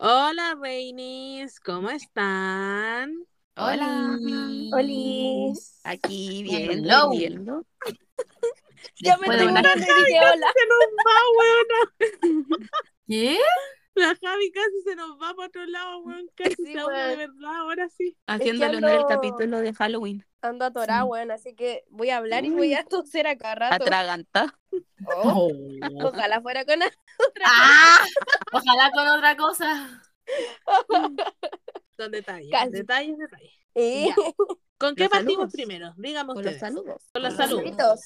Hola, Reinis, ¿cómo están? Hola. Oli. Aquí Hello. viendo. Ya me tengo una- una hola. Se nos va, weona. ¿Qué? La Javi casi se nos va para otro lado, weón. Casi Sí, se ahoga de verdad, ahora sí. Haciéndole ando- honor al capítulo de Halloween. Ando atorada, Sí. weón, así que voy a hablar y voy a toser a cada rato. Atraganta. Oh, Oh. ojalá fuera con otra ¡Ah! Ojalá con otra cosa. Son detalles, detalles, detalles. Eh. ¿Con qué partimos saludos. primero? Dígame Con los saludos. Con los Con saludos.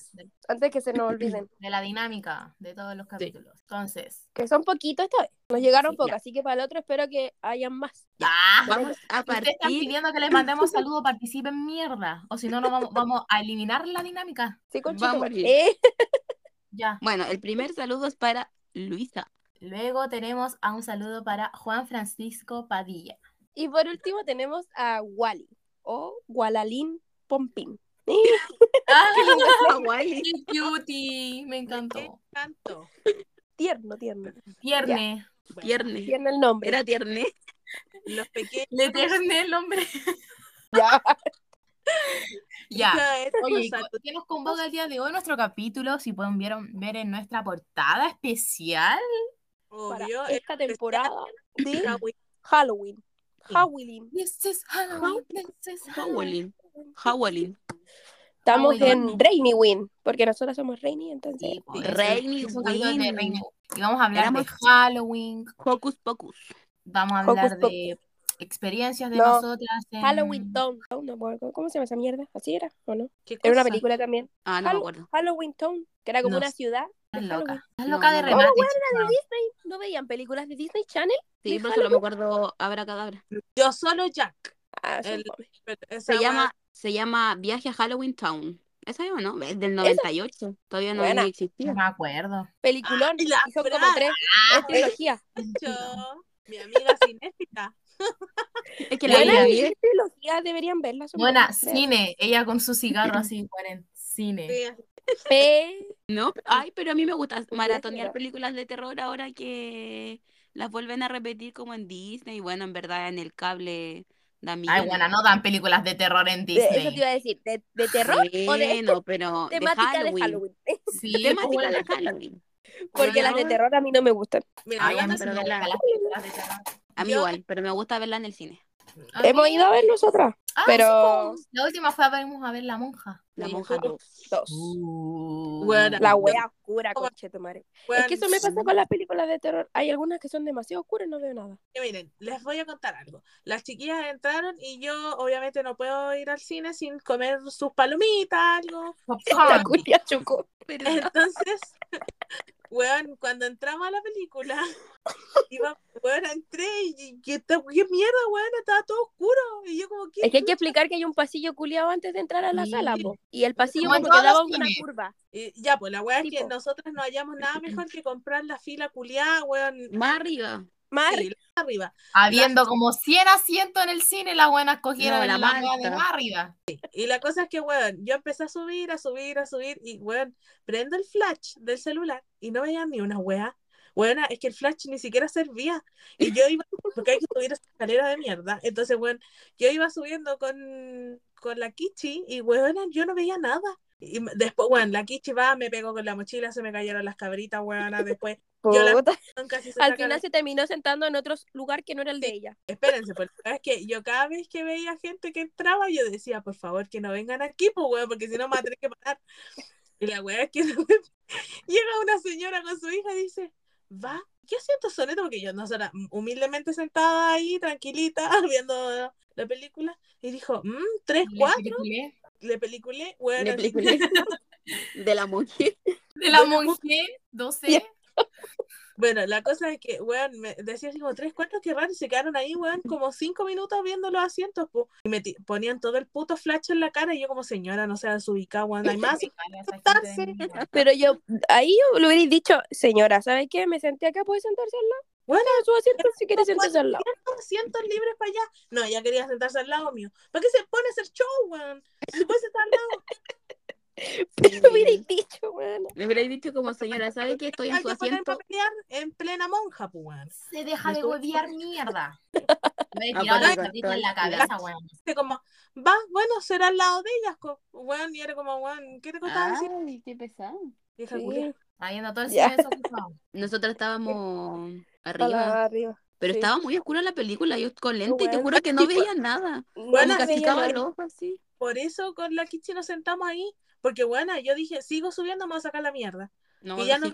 Antes que se nos olviden. De la dinámica de todos los capítulos. Entonces. Que son poquitos esta vez. Nos llegaron Sí, pocos, así que para el otro espero que hayan más. ¡Ah! Vamos a Si ustedes están partir. pidiendo que les mandemos saludos, participen mierda. O si no, no vamos, vamos a eliminar la dinámica. Sí, con Vamos. Eh, Ya. Bueno, el primer saludo es para Luisa. Luego tenemos a un saludo para Juan Francisco Padilla. y por último tenemos a Wally o Gualalín Pompín. ¡Ah! Hawái. ¡Qué cutie! Me encantó. Tanto. Tierno, tierno. Tierne. Bueno, Tierne. Tiene el nombre. Era tierne. los pequeños. Le tierne el nombre. Ya. Ya. Oye, saludos. ¿qué nos convoca el día de hoy? Nuestro capítulo, si pueden ver en nuestra portada especial. Para Obvio, esta temporada de Halloween. Halloween. This is Halloween, this is Halloween. Howling. Howling. Estamos en Rainy Win, porque nosotras somos Rainy, entonces. Sí, Rainy Win. Rainy. Y vamos a hablar Éramos- de Halloween, Hocus Pocus. vamos a Hocus hablar de experiencias de No, nosotras. en- Halloween Town. No me acuerdo. ¿Cómo se llama esa mierda? ¿Así era o no? ¿Qué Era una película también. Ah, no me Hall- acuerdo. Halloween Town, que era como No una ciudad. de Estás loca. Estás No, loca de no, no. remate. Oh, chica. Disney. ¿No veían películas de Disney Channel? Sí, ¿De pero solo me acuerdo Abra Cadabra. Yo solo Jack. Ah, El- Se llama, se llama Viaje a Halloween Town. ¿Esa llama, no? Es del 98. Todavía no ni No existía. me acuerdo. Peliculón. La y son como tres. Es trilogía. Yo, mi amiga cinéfila. Es que la Buena. vi deberían verla. Buena, cine. Ella con su cigarro así, bueno, cine. Sí, Eh, No, ay, pero a mí me gusta maratonear películas de terror ahora que las vuelven a repetir como en Disney. Bueno, en verdad en el cable da Ay, millones. buena, no dan películas de terror en de- eso te Disney. iba a decir. ¿De, de terror o de Bueno, pero de Halloween. de Halloween? Sí, Temática de bueno. Halloween. Porque las de terror a mí no me gustan. Mira, Ay, sí pero me gustan las películas de terror. A mí Yo- igual, pero me gusta verla en el cine. A Hemos mí- ido a ver nosotras. Ah, pero- sí, la última fue a ver, a ver La Monja. La monja nosotros 2. Dos. Uh. Bueno, La wea oscura, conche tu madre. Bueno, Es que eso me pasa con las películas de terror. Hay algunas que son demasiado oscuras y no veo nada. miren, les voy a contar algo. Las chiquillas entraron y yo obviamente no puedo ir al cine sin comer sus palomitas, algo. La Popcorn. culia chocó. Entonces, weón, cuando entramos a la película, iba, weón, entré y, y esta- qué mierda, weón, estaba todo oscuro. Y yo como, ¿qué? Es que hay que explicar que hay un pasillo culiado antes de entrar a la Sí. sala, po. Y el pasillo Como en como que daba una curva. Y ya, pues la weá es que nosotros no hallamos nada mejor que comprar la fila culiada, weón, más arriba. Más sí, la arriba. Habiendo como 100 asientos en el cine, la buena escogieron No, la la, wea de más arriba. Y la cosa es que, weón, yo empecé a subir, a subir, a subir, y, weón, prendo el flash del celular y no veía ni una weá. Weón, es que el flash ni siquiera servía. Y yo iba, porque hay que subir esa escalera de mierda. Entonces, weón, yo iba subiendo con, con la Kichi y, weón, yo no veía nada. Y después, weón, la Kichi va, me pegó con la mochila, se me cayeron las cabritas, weón, después Yo la- Puta. Al final la- se terminó sentando en otro lugar que no era el de ella. Espérense, porque es que yo cada vez que veía gente que entraba, yo decía, por favor, que no vengan aquí, pues, weón, porque si no me voy a tener que parar. Y la weá es que llega una señora con su hija y dice, va, ¿qué asiento son estos? Porque yo, nosotras, humildemente sentada ahí, tranquilita, viendo la película, y dijo, mmm, tres, Le cuatro, peliculé. le peliculé, bueno, De película de la mujer. De la mujer, 12. Bueno, la cosa es que, weón, me decía así como tres, cuatro, qué raro, y se quedaron ahí, weón, como cinco minutos viendo los asientos, po. y me ti- ponían todo el puto flash en la cara, y yo como, señora, no seas ubicada, weón, hay más. Pero yo, ahí yo le hubierais dicho, señora, ¿sabes qué? Me senté acá, ¿puede sentarse al lado? Bueno, su asiento si quiere sentarse al lado. asientos libres para allá. No, ella quería sentarse al lado mío. ¿Para qué se pone a hacer show, weón? Se puede sentar al lado. Pero hubierais dicho, weón. Le hubiera dicho como señora, ¿sabe que estoy en Hay su que asiento? pelear en plena monja, pues, weón. Se deja de huevear mierda. Me he tirado bueno, la patita en la cabeza, weón. Como, va, bueno, será al lado de ellas, weón, y era como, weón, ¿qué te costaba decir? Ay, qué pesado. Vieja culia. Viendo todo el desocupado. Nosotros estábamos arriba, arriba. pero sí. estaba muy oscura la película, yo con lente y te Bueno. juro que no veía nada. No Bueno, veía el ojo así. Por eso con la Kichi nos sentamos ahí, porque, bueno, yo dije, sigo subiendo, me voy a sacar la mierda. No, y ya no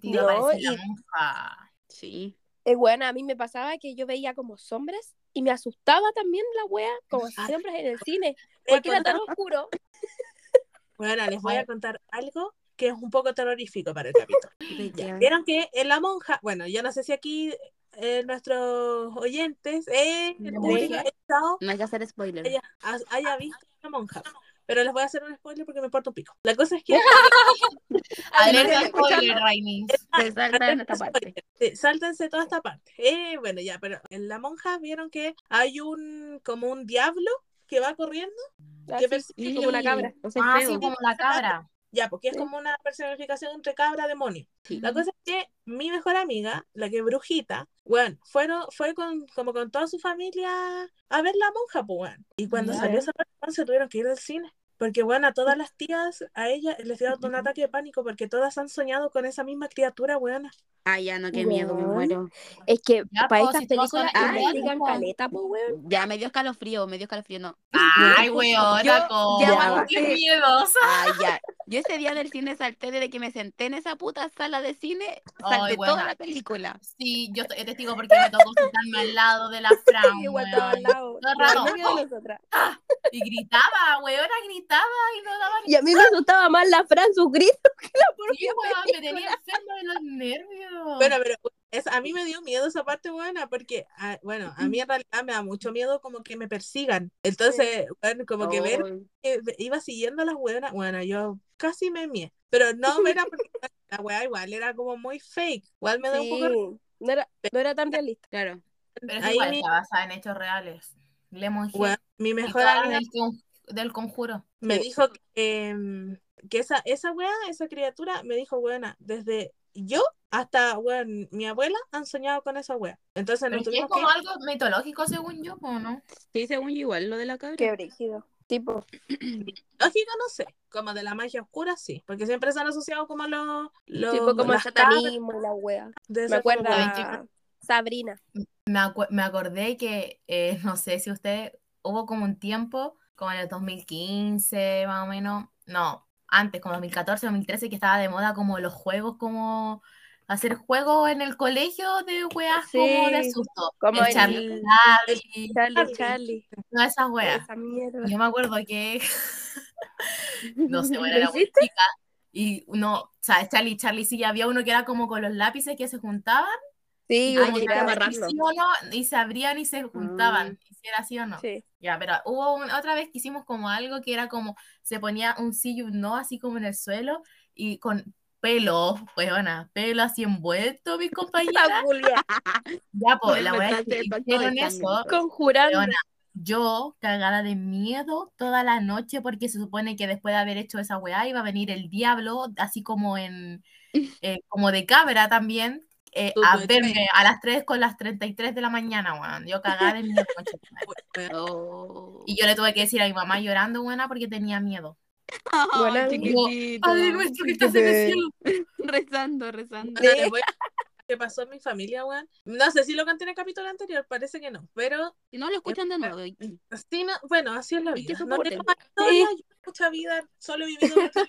Tío, No, y- monja. Sí. Eh, bueno, a mí me pasaba que yo veía como sombras y me asustaba también la wea, como sombras en el cine, porque era tan oscuro. Bueno, les voy a contar algo que es un poco terrorífico para el capítulo. Vieron que en la monja, bueno, yo no sé si aquí eh, nuestros oyentes, eh, el público No hay que hacer spoiler. haya, ha- haya visto la monja. Pero les voy a hacer un spoiler porque me importa un pico. La cosa es que Alerta spoiler. Se en esta parte. Sí, sáltense toda esta parte. Eh, bueno, ya, pero en la monja vieron que hay un como un diablo que va corriendo. Así, persigue como una cabra. Ah, sí, como la cabra. Ya, porque es Sí. como una personificación entre cabra demonio. Sí. La cosa es que mi mejor amiga, la que es brujita, bueno, fueron, fue con, como con toda su familia a ver la monja, pues. Y cuando salió esa persona se tuvieron que ir del cine. Porque, bueno, a todas las tías, a ella les dio un ataque de pánico porque todas han soñado con esa misma criatura, weona. Ay, ya no, qué miedo, me Weón. muero. Es que Ya, para po, estas si películas po. caleta, pues, weón. Ya me dio escalofrío, me dio escalofrío, no. Ay, como. ya Qué miedosa. Ay, ya. Yo ese día del cine salté desde que me senté en esa puta sala de cine, Ay, salté buena. toda la película. Sí, yo estoy testigo porque me tocó sentarme al lado de la Fran, Igual estaba al weón. lado. Todo pero raro. Y gritaba, weona, gritaba y no daba ni Y a mí me asustaba más la Fran, su grito, que la Sí, propia weón, me tenía enferma de los nervios. Bueno, pero es, a mí me dio miedo esa parte buena porque, ah, bueno, a mí en realidad me da mucho miedo como que me persigan. Entonces, bueno, como que ver que iba siguiendo a las weonas, bueno, yo casi me mié. Pero no era porque la wea igual era como muy fake. Igual me da un poco... Sí, no era, no era tan realista. Claro. Pero es Ahí igual, mi, está basada en hechos reales. Lemon Hill. wea, mi mejor amiga del, con- del conjuro. me Sí. dijo que, em, que esa, esa wea, esa criatura, me dijo, buena, desde yo hasta, weón, mi abuela han soñado con esa wea. Entonces nos es que es tuvimos que como algo mitológico, según yo, ¿o no? Sí, según yo igual, lo de la cabra. Qué brígido. Tipo, Lógico, no sé, como de la magia oscura, sí, porque siempre se han asociado como los... los tipo como el satanismo y la wea. de Me como acuerda wea. Sabrina. Me, acu- me acordé que, eh, no sé si usted, hubo como un tiempo, como en el 2015, más o menos, no, antes, como 2014, 2013, que estaba de moda como los juegos, como hacer juegos en el colegio de weas como de susto. como el Charlie, Charlie, Charlie, Charlie. todas esas weas. Esa. Yo me acuerdo que, no sé, bueno, ¿Lo era muy chica. Y no, o sea, Charlie, Charlie, sí, había uno que era como con los lápices que se juntaban Sí, no, y se abrían y se juntaban, y si era así o no. Sí. Ya, pero hubo un- otra vez que hicimos como algo que era como, se ponía un sí y un no, así como en el suelo, y con pelo, weona, pelo así envuelto, mis compañeras. La Julia, Ya, pues, la es que hicieron eso, conjurando. yo cagada de miedo toda la noche porque se supone que después de haber hecho esa weá iba a venir el diablo, así como en, eh, como de cabra también, eh, a verme a las 3 con las 33 de la mañana, weón. Yo cagada tu madre. Oh. Y yo le tuve que decir a mi mamá llorando, buena, porque tenía miedo. Amiga. chiquitito. Padre nuestro que estás en el cielo. Rezando, rezando. Bueno, qué pasó en mi familia, weón. No sé si lo conté en el capítulo anterior, parece que no, pero Si no lo escuchan de nuevo. así no, bueno, así es la que vida. No tengo mucha vida, solo he vivido mucha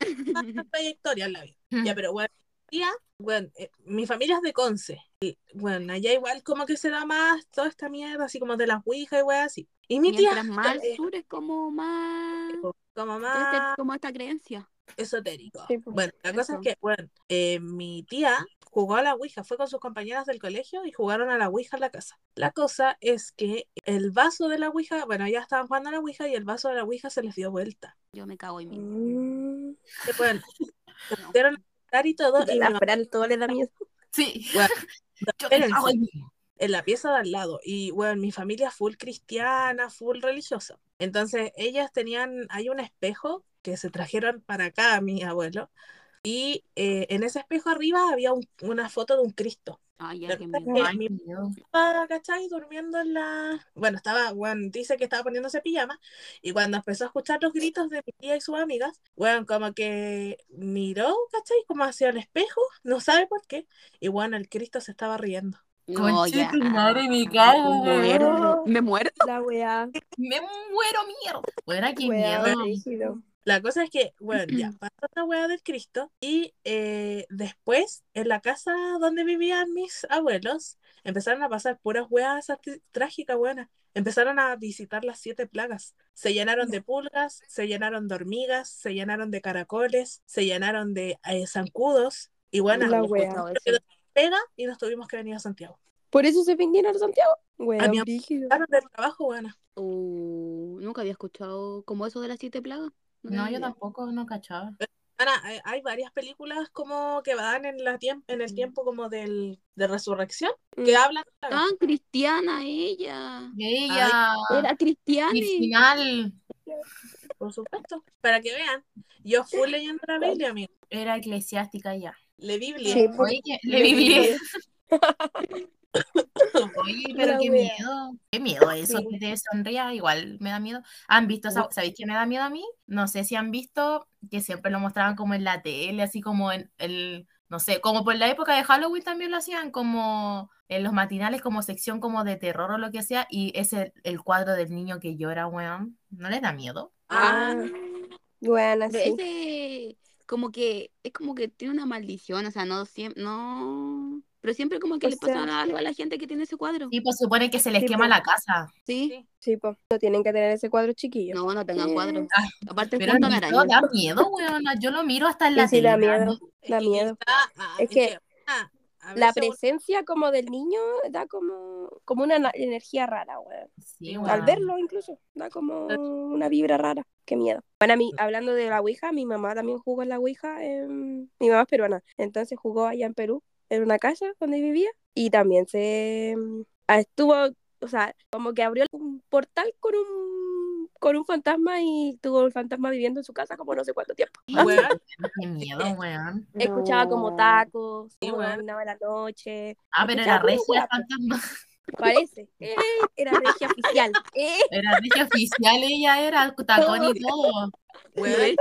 trayectoria en la vida. Ya, pero bueno, tía, bueno, eh, mi familia es de Conce. Y, bueno, allá igual como que se da más toda esta mierda, así como de las ouijas y weas así. Y mi tía, Mientras más al sur es como más. como este- más como esta creencia. esotérico. Sí, pues, Bueno, la cosa es eso. que, bueno, eh, mi tía jugó a la Ouija, fue con sus compañeras del colegio y jugaron a la Ouija en la casa. La cosa es que el vaso de la Ouija, bueno, ya estaban jugando a la Ouija y el vaso de la Ouija se les dio vuelta. Yo me cago en mí. Mm, bueno, se y todo, y La Fran todo le da miedo. Sí. Bueno, Yo cago en la pieza de al lado. Y bueno, mi familia full cristiana, full religiosa. Entonces, ellas tenían, hay un espejo que se trajeron para acá a mi abuelo. Y eh, en ese espejo arriba había un- una foto de un Cristo. Ay, ya que me- Ay, mi qué miedo. estaba, ¿cachai? Durmiendo en la... Bueno, estaba, bueno, dice que estaba poniéndose pijama y cuando empezó a escuchar los gritos de mi tía y sus amigas, bueno, como que miró, ¿cachai? Como hacia el espejo, no sabe por qué, y bueno, el Cristo se estaba riendo. No, ya. madre, me cago, Me muero, me muero. La weá. Me muero, mierda. Bueno, qué Weá, miedo. La cosa es que, bueno, ya pasó esta hueá del Cristo y eh, después en la casa donde vivían mis abuelos empezaron a pasar puras así trágicas, buenas. Empezaron a visitar las siete plagas. Se llenaron de pulgas, se llenaron de hormigas, se llenaron de caracoles, se llenaron de eh, zancudos y bueno, La wea. pega y nos tuvimos que venir a Santiago. Por eso se vinieron a Santiago. Weá, A mi del trabajo, buena. Uh, nunca había escuchado como eso de las siete plagas. No, yo tampoco, no cachaba. Ana, hay, hay varias películas como que van en, la tiemp- en el tiempo como del, de resurrección que Mm. hablan la- Tan Ah, cristiana ella. Ella, Era cristiana. mi final, Por supuesto. Para que vean, yo fui leyendo la Biblia, amigo. era eclesiástica ya. Le Biblia. Sí, pues. Oye, que- le Biblia. Oye, pero qué wea. miedo. Qué miedo eso Sí. que te sonría, igual me da miedo. ¿Han visto esa, sabéis qué me da miedo a mí? No sé si han visto que siempre lo mostraban como en la tele, así como en el, no sé, como por la época de Halloween también lo hacían, como en los matinales, como sección como de terror o lo que sea, y ese el cuadro del niño que llora, weón. ¿No les da miedo? Ah, Bueno, Pero sí. ese como que es como que tiene una maldición, o sea, no siempre, no, pero siempre como que O le pasa sea, algo a la gente que tiene ese cuadro. Sí, pues supone que se les Sí, quema pues. la casa. Sí, Sí, pues. No tienen que tener ese cuadro chiquillo. no, no tengan Eh, cuadro. Ah, Aparte Pero todo da miedo, weón. Yo lo miro hasta en la Sí, sí, da miedo. Da y- y miedo. ah, Es que ah, a La presencia como del niño da como, como una na- energía rara, weón. Sí, Al verlo incluso, da como una vibra rara. Qué miedo. Bueno, a mí, hablando de la Ouija, mi mamá también jugó en la Ouija. en- Mi mamá es peruana, entonces jugó allá en Perú, en una casa donde vivía. Y también se ah, estuvo, o sea, como que abrió un portal con un, con un fantasma y tuvo el fantasma viviendo en su casa como no sé cuánto tiempo. Weón, Qué miedo, weón. Escuchaba como tacos, Sí, dominaba la noche. Ah, pero era regia el fantasma. Parece. Eh, era regia oficial. Eh. Era regia oficial, ella era tacón y todo. weón,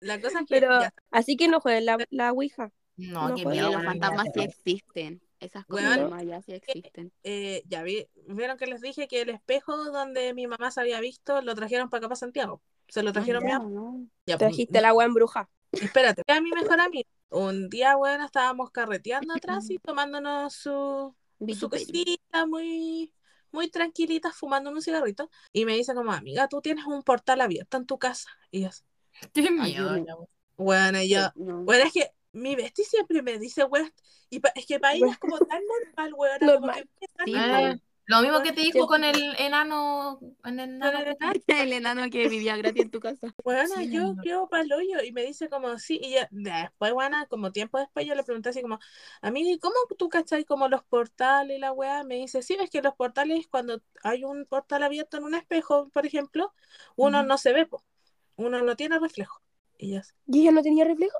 la cosa es que Pero ya, así que no jueguen la, la Ouija. No, No miedo. los fantasmas sí ya. existen. Esas cosas Maya sí existen. eh, ya vi, vieron que les dije que el espejo donde mi mamá se había visto lo trajeron para acá para Santiago. Se lo trajeron mi ya, mamá. ¿no? Ya, pues, Trajiste el agua en bruja. Espérate, a mi mejor amigo. Un día, bueno, estábamos carreteando atrás y tomándonos su, su cosita muy, muy tranquilita, fumando un cigarrito. Y me dice como, amiga, tú tienes un portal abierto en tu casa. Y yo, Qué miedo. Ya. bueno, y yo, No. bueno, es que mi bestia siempre me dice, weón, y pa- es que para ella es como tan normal, weón, Normal. Sí, normal. Lo mismo que te dijo con el enano. En el enano El enano que vivía gratis en tu casa. Bueno, Sí, yo no. creo para el hoyo y me dice como sí, y ya, después, bueno, como tiempo después yo le pregunté así como, amiga, ¿y cómo tú cachai como los portales y la weá? Me dice, sí, ves que los portales cuando hay un portal abierto en un espejo, por ejemplo, uno no se ve, po. uno no tiene reflejo. Y ya, ¿Y ella no tenía reflejo?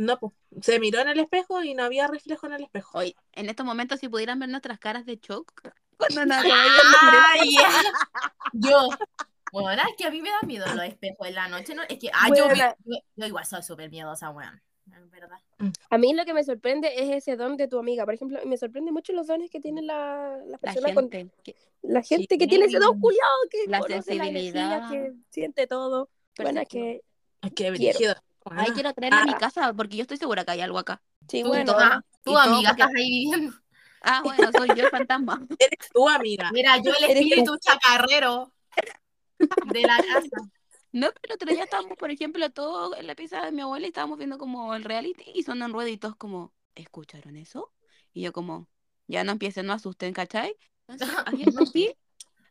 No, po. se miró en el espejo y no había reflejo en el espejo. Hoy, en estos momentos, si pudieran ver nuestras caras de shock, cuando Ay, yo. Bueno, es que a mí me da miedo los espejos en la noche. ¿no? Es que, ah, yo, Buena. yo, yo igual soy súper miedosa, weón. Es verdad. A mí lo que me sorprende es ese don de tu amiga. Por ejemplo, me sorprende mucho los dones que tienen la, las La personas con gente. que- la gente que tiene ese don culiado, que La conoce la energía, sensibilidad. que siente todo. Bueno, es que Ay, Qué Quiero. Brígido. Ay, Bueno, quiero traerla a mi Ah. casa porque yo estoy segura que hay algo acá. sí, Tú, bueno. ah, tú amiga, porque- estás ahí viviendo. Ah, bueno, soy yo el fantasma. eres tú, amiga. Mira, yo el espíritu chacarrero de la casa. No, pero otro día estábamos, por ejemplo, todos en la pieza de mi abuela y estábamos viendo como el reality y sonan rueditos como, ¿escucharon eso? Y yo como, ya no empiecen, no asusten, ¿cachai? Entonces, aquí,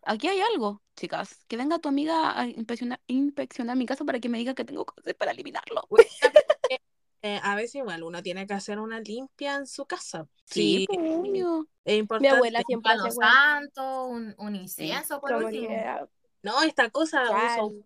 aquí hay algo, chicas. Que venga tu amiga a inspeccionar, inspeccionar mi casa para que me diga que tengo hacer para eliminarlo. Eh, a veces igual uno tiene que hacer una limpia en su casa. Sí, Sí, pues, es Mi importante. abuela Un siempre palo hace santo, un, un incienso, por Como último. ah, No, esta cosa uso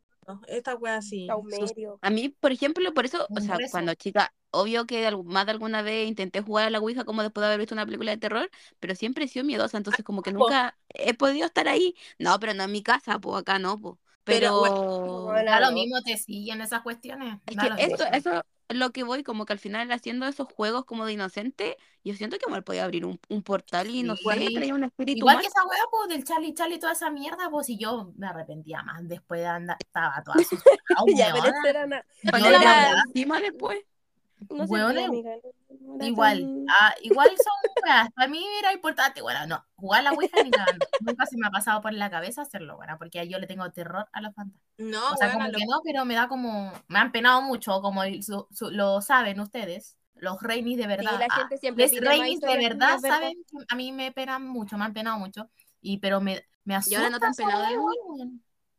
esta wea así. sus-. A mí, por ejemplo, por eso, o Por sea, cuando chica, obvio que más de alguna vez intenté jugar a la Ouija como después de haber visto una película de terror, pero siempre he sido miedosa, entonces como que nunca he podido estar ahí. No, pero no en mi casa, pues acá no, pues. Pero, Pero bueno, Da lo mismo te siguen esas cuestiones. es que lo eso, es lo que voy, como que al final haciendo esos juegos como de inocente, yo siento que igual podía abrir un, un portal y no sé, Sí. traía un espíritu Igual mal. que esa wea, pues, del Charlie Charlie toda esa mierda, pues, y yo me arrepentía más después de andar, estaba toda asustada, Ya, pero esto era na- Cuando Yo, daba verdad, encima después. No sé, amiga, no Igual, ah, igual son weas. Para mí era importante, bueno, no, jugar a la Ouija ni cagando. Nunca se me ha pasado por la cabeza hacerlo, bueno, porque yo le tengo terror a los fantasmas. No, O sea, como lo- que no, pero me da como, me han penado mucho, como su- su- lo saben ustedes, los reinis de verdad. la ah, gente siempre les pide más reinis de verdad verdad. saben que a mí me penan mucho, me han penado mucho, y pero me, me ¿Y asusta. ahora no te han penado de.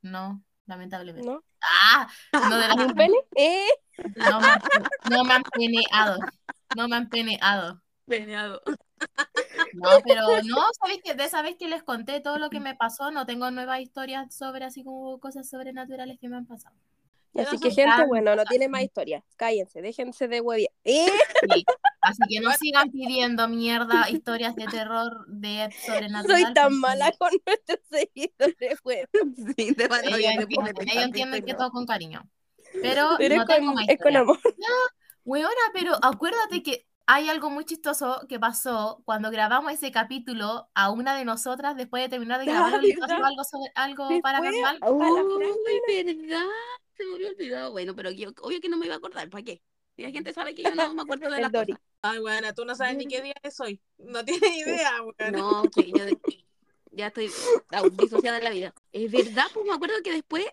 No, lamentablemente. ¿No? Ah, no de la ¿Ni un pene? ¿Eh? no me, han, no me han peneado. No me han peneado. Peneado. No, pero no, ¿sabéis que de esa vez que les conté todo lo que me pasó, no tengo nuevas historias sobre así como cosas sobrenaturales que me han pasado? No Así que gente, tan bueno, no tiene más historias. Cállense, déjense de huevia. ¿Eh? Sí. Así que no sigan pidiendo mierda, historias de terror, de sobrenatural. Soy tan mala con nuestros seguidores, weón. Sí, te van a Ellos de entienden, ellos entienden que historia. todo con cariño. Pero, Pero no es, tengo con, más es con historia. amor. Weona, pero acuérdate que hay algo muy chistoso que pasó cuando grabamos ese capítulo a una de nosotras después de terminar de grabarlo le pasó ¿verdad? algo, sobre, algo paranormal. a la Uy, verdad. Se me había olvidado. Bueno, pero yo, obvio que no me iba a acordar. ¿Para qué? Si la gente sabe que yo no me acuerdo de las Dori. cosas. Ay, weona, tú no sabes ni qué día es hoy. No tienes idea, weona. No, que yo de- ya estoy disociada en la vida. Es verdad, pues me acuerdo que después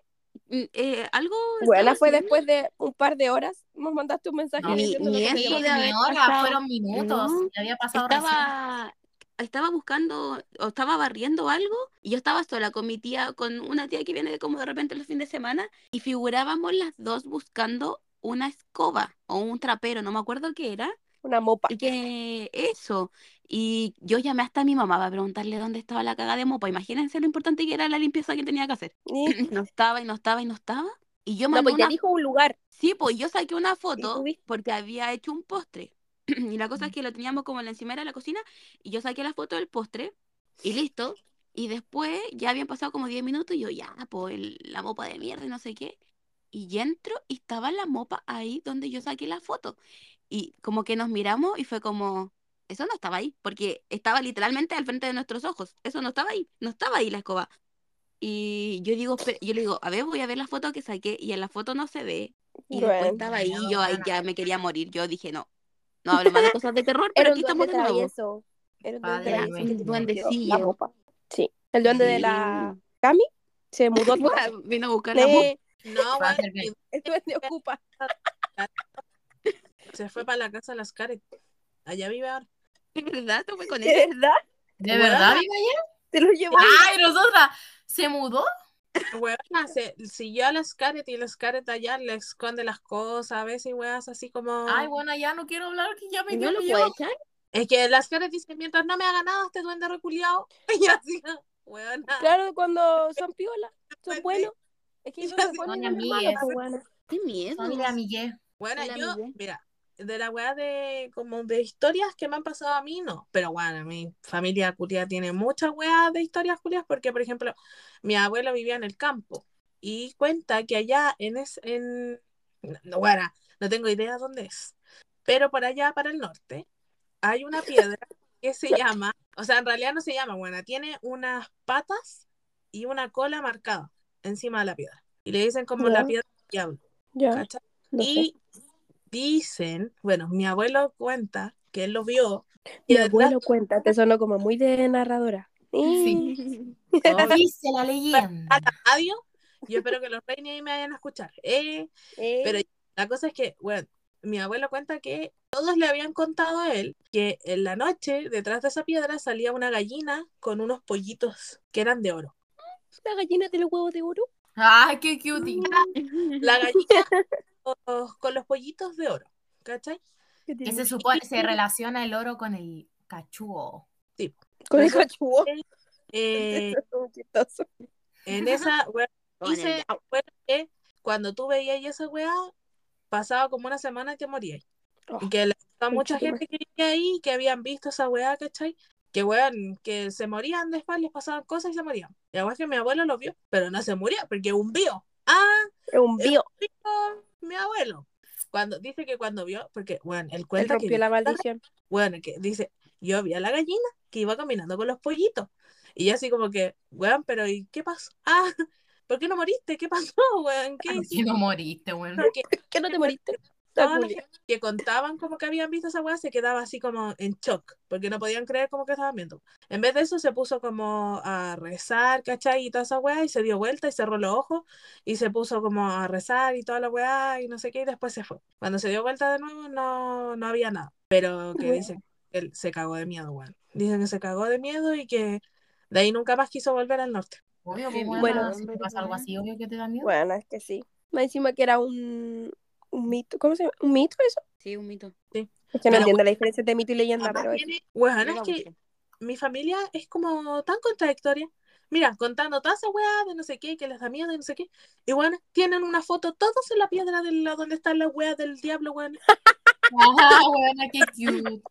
mm, eh, algo. Bueno, fue haciendo. después de un par de horas. Nos mandaste un mensaje No, Ni- diciendo ni que eso de de hora, fueron minutos. No. Había pasado recién. Estaba, estaba buscando o estaba barriendo algo y yo estaba sola con mi tía, con una tía que viene como de repente los fines de semana y figurábamos las dos buscando una escoba o un trapero, no me acuerdo qué era. Una mopa. Y que eso. Y yo llamé hasta a mi mamá para preguntarle dónde estaba la caga de mopa. Imagínense lo importante que era la limpieza que tenía que hacer. No estaba y no estaba y no estaba. Y yo No, mandé pues ya una dijo un lugar. Sí, pues yo saqué una foto porque había hecho un postre. Y la cosa es que lo teníamos como en la encimera de la cocina y yo saqué la foto del postre y listo. Y después ya habían pasado como 10 minutos y yo ya, pues el- la mopa de mierda y no sé qué. Y entro y estaba la mopa ahí donde yo saqué la foto. Y como que nos miramos y fue como, eso no estaba ahí, porque estaba literalmente al frente de nuestros ojos. Eso no estaba ahí, no estaba ahí la escoba. Y yo digo, yo le digo, a ver, voy a ver la foto que saqué y en la foto no se ve. Y después Bueno. estaba ahí No, yo ahí bueno. ya me quería morir. Yo dije, no, no hablo más de cosas de terror, pero aquí estamos de nuevo. Era un Padre duende travieso. duendecillo. Mopa. Sí. El duende de la Cami se mudó. Vino a buscar la No, bien. el duende ocupa. se fue para la casa de las Caret. Allá vive ahora. ¿De verdad? ¿Tú fue con ¿De él? verdad? ¿De verdad, vive allá? Se lo llevó. ¡Ay, nosotras! ¿Se mudó? Weona, se siguió a las Caret y las Caret allá le esconde las cosas, a veces, weas, así como. Ay, bueno, ya no quiero hablar, que ya me ¿Y no lo miedo. puede echar? Es que las Caret dicen, mientras no me haga nada este duende reculiado. Y así, weona. Claro, cuando son piolas, son Pues buenos. Es que yo se ponen Son hermanos, amigues. bueno. Qué miedo. Familia amigué. Bueno, yo, mira, de la weá de como de historias que me han pasado a mí, no. Pero bueno, mi familia culia tiene muchas weas de historias culias porque, por ejemplo, mi abuelo vivía en el campo y cuenta que allá en es en no, bueno, no tengo idea dónde es, pero por allá para el norte hay una piedra que se llama, o sea, en realidad no se llama buena, tiene unas patas y una cola marcada encima de la piedra. Y le dicen como la piedra del diablo. Y dicen, bueno, mi abuelo cuenta que él lo vio. Mi abuelo cuenta, te sonó como muy de narradora. Sí. Oh, Dice la leyenda. a la radio. Yo espero que los reyes ahí me vayan a escuchar. Eh, Eh, pero la cosa es que, bueno, mi abuelo cuenta que todos le habían contado a él que en la noche, detrás de esa piedra, salía una gallina con unos pollitos que eran de oro. la gallina de los huevos de oro. Ay, qué cutie. La gallina con, con los pollitos de oro, ¿cachai? que Que se supone, se relaciona el oro con el cachúo. Con el cachugo. Eh, en esa, bueno, que cuando tú veías esa weá, pasaba como una semana y te morías. Oh, Y que le a mucha gente que vivía ahí, que habían visto esa weá, ¿cachai? Que weón, que se morían después, les pasaban cosas y se morían. Y además que mi abuelo lo vio, pero no se murió, porque un vio. Ah, es un bio. mi abuelo. Cuando dice que cuando vio, porque bueno, él Él cuenta que rompió la maldición. bueno, que dice, yo vi a la gallina que iba caminando con los pollitos. Y yo así como que, weón, pero ¿y qué pasó? Ah, ¿por qué no moriste? ¿Qué pasó, weón? ¿Qué ¿Por qué no moriste, weón? Porque ¿Qué no te moriste? Toda la gente que contaban como que habían visto esa weá se quedaba así como en shock, porque no podían creer como que estaban viendo. En vez de eso se puso como a rezar, ¿cachai? Y toda esa weá, y se dio vuelta y cerró los ojos, y se puso como a rezar y toda la weá, y no sé qué, y después se fue. Cuando se dio vuelta de nuevo, no, no había nada. Pero que Weá. dice que él se cagó de miedo, weón. Dicen que se cagó de miedo y que de ahí nunca más quiso volver al norte. Obvio, pues, Bueno. bueno, si te pasa algo así, obvio que te da miedo. Bueno, es que sí. Más encima que era un, un mito. ¿Cómo se llama? ¿Un mito eso? Sí, un mito. Es que no Pero- entiendo la diferencia entre mito y leyenda, pero es- tiene- weón, Yo es que mi familia es como tan contradictoria. Mira, contando toda esa weá de no sé qué, que les da miedo y no sé qué. Y bueno, tienen una foto todos en la piedra de la, donde están las weas del diablo, weón. Ajá, weona, qué cute.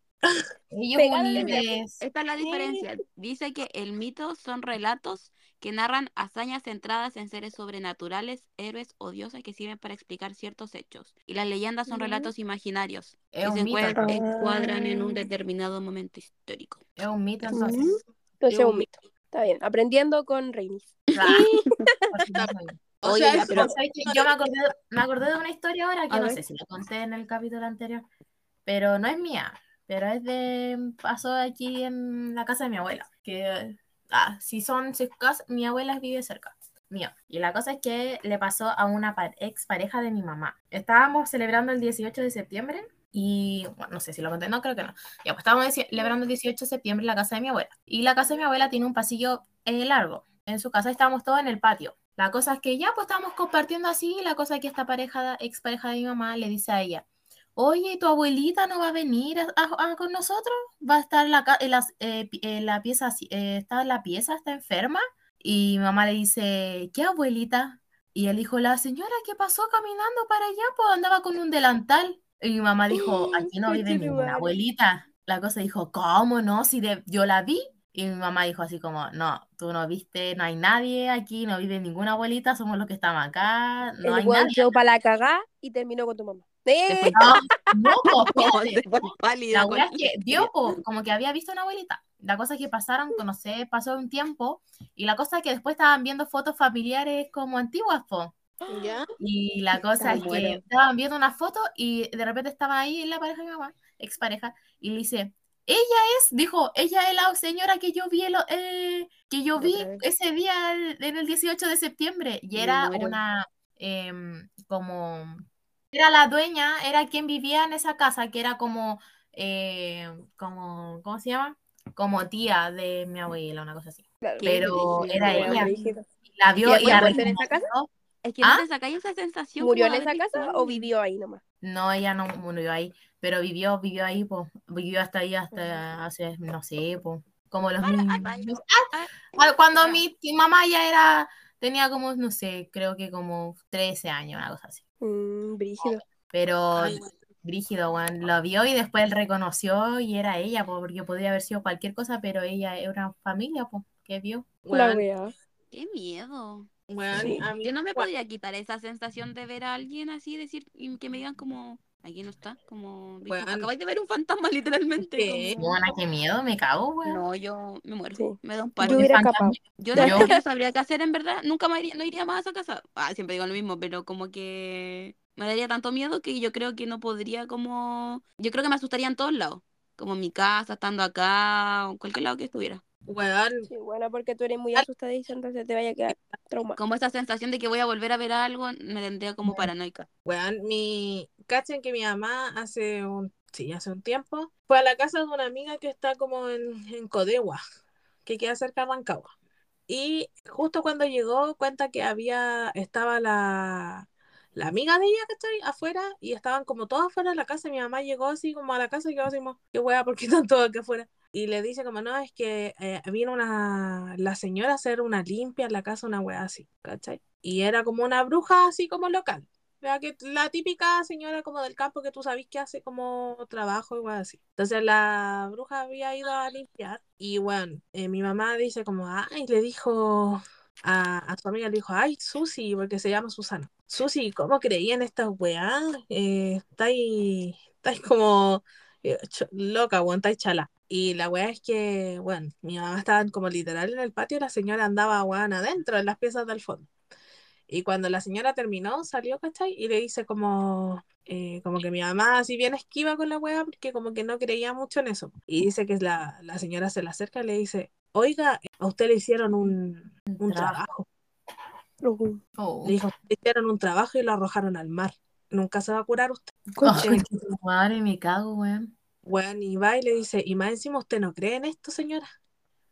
Ellos de. Esta es la diferencia. Dice que el mito son relatos que narran hazañas centradas en seres sobrenaturales, héroes o dioses que sirven para explicar ciertos hechos. Y las leyendas son relatos imaginarios Es que un se mito, encuadran, en un determinado momento histórico. Es un mito, entonces. Entonces Es un mito. Está bien. Aprendiendo con Reinis. O Oye, sea, pero- O sea, que yo me acordé, me acordé de una historia ahora que A no ver. sé si la conté en el capítulo anterior, pero no es mía, pero es de, pasó aquí en la casa de mi abuela, que, ah, si son, casa, mi abuela vive cerca mío, y la cosa es que le pasó a una ex pareja de mi mamá. Estábamos celebrando el 18 de septiembre y, no sé si lo conté, no creo que no. Ya, pues estábamos celebrando el 18 de septiembre en la casa de mi abuela, y la casa de mi abuela tiene un pasillo eh, largo, en su casa estábamos todos en el patio. La cosa es que ya pues estábamos compartiendo así, la cosa es que esta pareja, ex pareja de mi mamá, le dice a ella, oye, ¿tu abuelita no va a venir a- a- a con nosotros? ¿Va a estar en la, en las, eh, en la pieza, eh, está en la pieza, está enferma? Y mi mamá le dice, ¿qué abuelita? Y él dijo, la señora que pasó caminando para allá, pues andaba con un delantal. Y mi mamá dijo, aquí no vive ninguna abuelita. La cosa dijo, ¿cómo no? Si de- yo la vi. Y mi mamá dijo así como, no, tú no viste, no hay nadie aquí, no vive ninguna abuelita, somos los que estamos acá, no hay el weón nadie. para la cagá y terminó con tu mamá. ¡Eh! Después, no, no, espérate. La con es que po, como que había visto una abuelita. La cosa es que pasaron, no sé, pasó un tiempo y la cosa es que después estaban viendo fotos familiares como antiguas, po. ¿Ya? Y la cosa Me es que muero. estaban viendo una foto y de repente estaba ahí la pareja de mi mamá, expareja, y le dice, ella es, dijo, ella es la señora que yo vi, el- eh, que yo vi ese día el- en el 18 de septiembre. Y era muero. una, em, como, era la dueña, era quien vivía en esa casa, que era como, eh, como, ¿cómo se llama? Como tía de mi abuela, una cosa así. Claro, Pero era ella. La vio ¿Y y la en esa casa? Es que ¿Ah? no te sacáis esa sensación. ¿Murió en esa casa o vivió ahí nomás? No, ella no murió ahí, pero vivió, vivió ahí, pues, vivió hasta ahí, hasta hace, no sé, pues, como los... Para, sé, Ah, cuando mi, mi mamá ya era, tenía como, no sé, creo que como 13 años, una cosa así. Mm, brígido. Pero Ay. Brígido, weón, lo vio y después él reconoció y era ella, po, porque podría haber sido cualquier cosa, pero ella era una familia, pues, que vio. La wea. Qué miedo. weón, Sí. a mí- Yo no me weón, podría quitar esa sensación de ver a alguien así, decir, y que me digan como, aquí no está, como, Weón. acabáis de ver un fantasma literalmente. ¿Qué? como- Buena, qué miedo, me cago, weón. No, yo me muero, Sí. me da un Yo paro. hubiera. Yo no, Yo- yo no sabría qué hacer en verdad, nunca me iría, no iría más a esa casa. Ah, siempre digo lo mismo, pero como que me daría tanto miedo que yo creo que no podría como... Yo creo que me asustaría en todos lados, como en mi casa, estando acá, o en cualquier lado que estuviera. Weón, Sí, bueno, porque tú eres muy asustadiza, entonces te vaya a quedar trauma. Como esa sensación de que voy a volver a ver algo me tendría como paranoica. weón, mi, cachen que mi mamá hace un, sí, hace un tiempo, fue a la casa de una amiga que está como en, en Codegua, que queda cerca de Rancagua. Y justo cuando llegó, cuenta que había, estaba la, la amiga de ella, ¿cachai? Afuera, y estaban como todos afuera de la casa. y Mi mamá llegó así como a la casa y quedó así como, qué wea, ¿por qué están todos aquí afuera? Y le dice como, no, es que eh, vino una, la señora a hacer una limpia en la casa, una wea así, ¿cachai? y era como una bruja así como local. La, que, la típica señora como del campo que tú sabes que hace como trabajo igual así. Entonces la bruja había ido a limpiar y bueno, eh, mi mamá dice como, ay, le dijo a, a su amiga, le dijo, ay, Susi, porque se llama Susana. Susi, ¿cómo creía en estas weas? Eh, estáis, estáis como eh, loca, weón, estáis chala. Y la wea es que, bueno, mi mamá estaba como literal en el patio la señora andaba, weón, adentro, en las piezas del fondo. Y cuando la señora terminó, salió, ¿cachai? Y le dice como, eh, como que mi mamá así bien esquiva con la wea porque como que no creía mucho en eso. Y dice que la, la señora se le acerca y le dice, oiga, a usted le hicieron un, un trabajo. Ujú. Oh. Le dijo, le hicieron un trabajo y lo arrojaron al mar. Nunca se va a curar usted. Tu madre, me cago, weón. Weón, y va y le dice, y más encima usted no cree en esto, señora.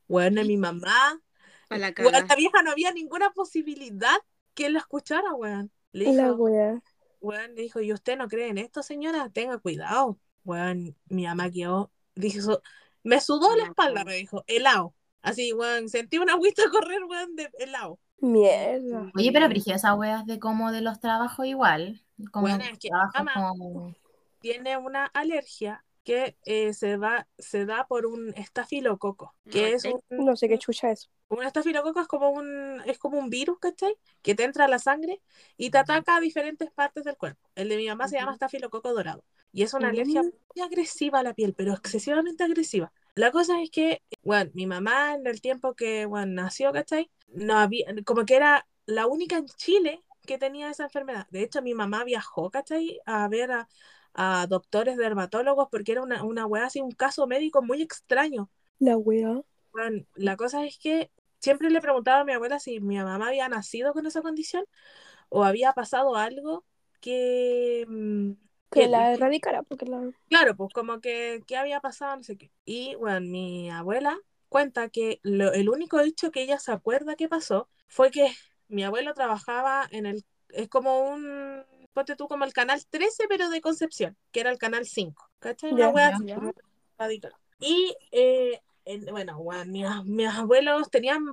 Weón, es mi mamá. A la Weón, caga. la vieja no había ninguna posibilidad que él la escuchara, weón. Le La dijo, wea. weón, le dijo, ¿y usted no cree en esto, señora? Tenga cuidado. Weón, mi mamá quedó, dijo, me sudó la La espalda, me dijo, helado. Así, weón, sentí una agüita correr, weón, de helado. Mierda. Oye, pero Brigitte, esas weas de como de los trabajos igual. Como Bueno, es que trabajos mamá- como... tiene una alergia que eh, se, va, se da por un estafilococo, que es un, No sé qué chucha es. un estafilococo es como un, es como un virus, ¿cachai? Que te entra a la sangre y te ataca a diferentes partes del cuerpo. El de mi mamá se llama estafilococo dorado y es una alergia Mm. muy agresiva a la piel, pero excesivamente agresiva. La cosa es que, bueno, mi mamá en el tiempo que, bueno, nació, ¿cachai? No había, como que era la única en Chile que tenía esa enfermedad. De hecho, mi mamá viajó, ¿cachai? A ver a, a doctores dermatólogos porque era una, una weá así, un caso médico muy extraño. La wea. Bueno, la cosa es que siempre le preguntaba a mi abuela si mi mamá había nacido con esa condición o había pasado algo que... mm, Que que- la erradicara, porque la. Claro, pues como que, ¿qué había pasado? No sé qué. Y bueno, mi abuela cuenta que lo- el único hecho que ella se acuerda que pasó fue que mi abuelo trabajaba en el, es como un, ponte tú como el canal 13, pero de Concepción, que era el canal 5, ¿cachai? Una wea radical. Y eh, en- bueno, bueno, mis, mis abuelos tenían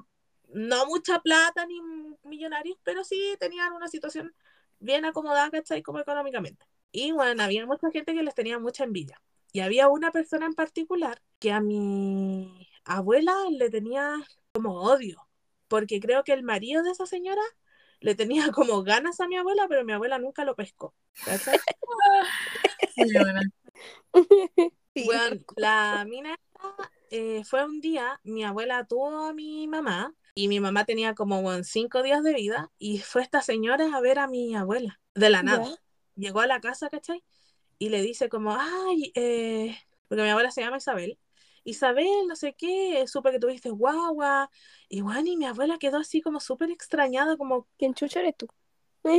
no mucha plata ni millonarios, pero sí tenían una situación bien acomodada, ¿cachai? Como económicamente. Y bueno, había mucha gente que les tenía mucha envidia. Y había una persona en particular que a mi abuela le tenía como odio, porque creo que el marido de esa señora le tenía como ganas a mi abuela, pero mi abuela nunca lo pescó. la mina eh, fue un día, mi abuela tuvo a mi mamá y mi mamá tenía como cinco días de vida y fue esta señora a ver a mi abuela de la nada. Ya. Llegó a la casa, ¿cachai? Y le dice como, ay, eh, porque mi abuela se llama Isabel. Isabel, no sé qué, supe que tuviste guagua. Y bueno, y mi abuela quedó así como súper extrañada, como, ¿Quién chucha eres tú?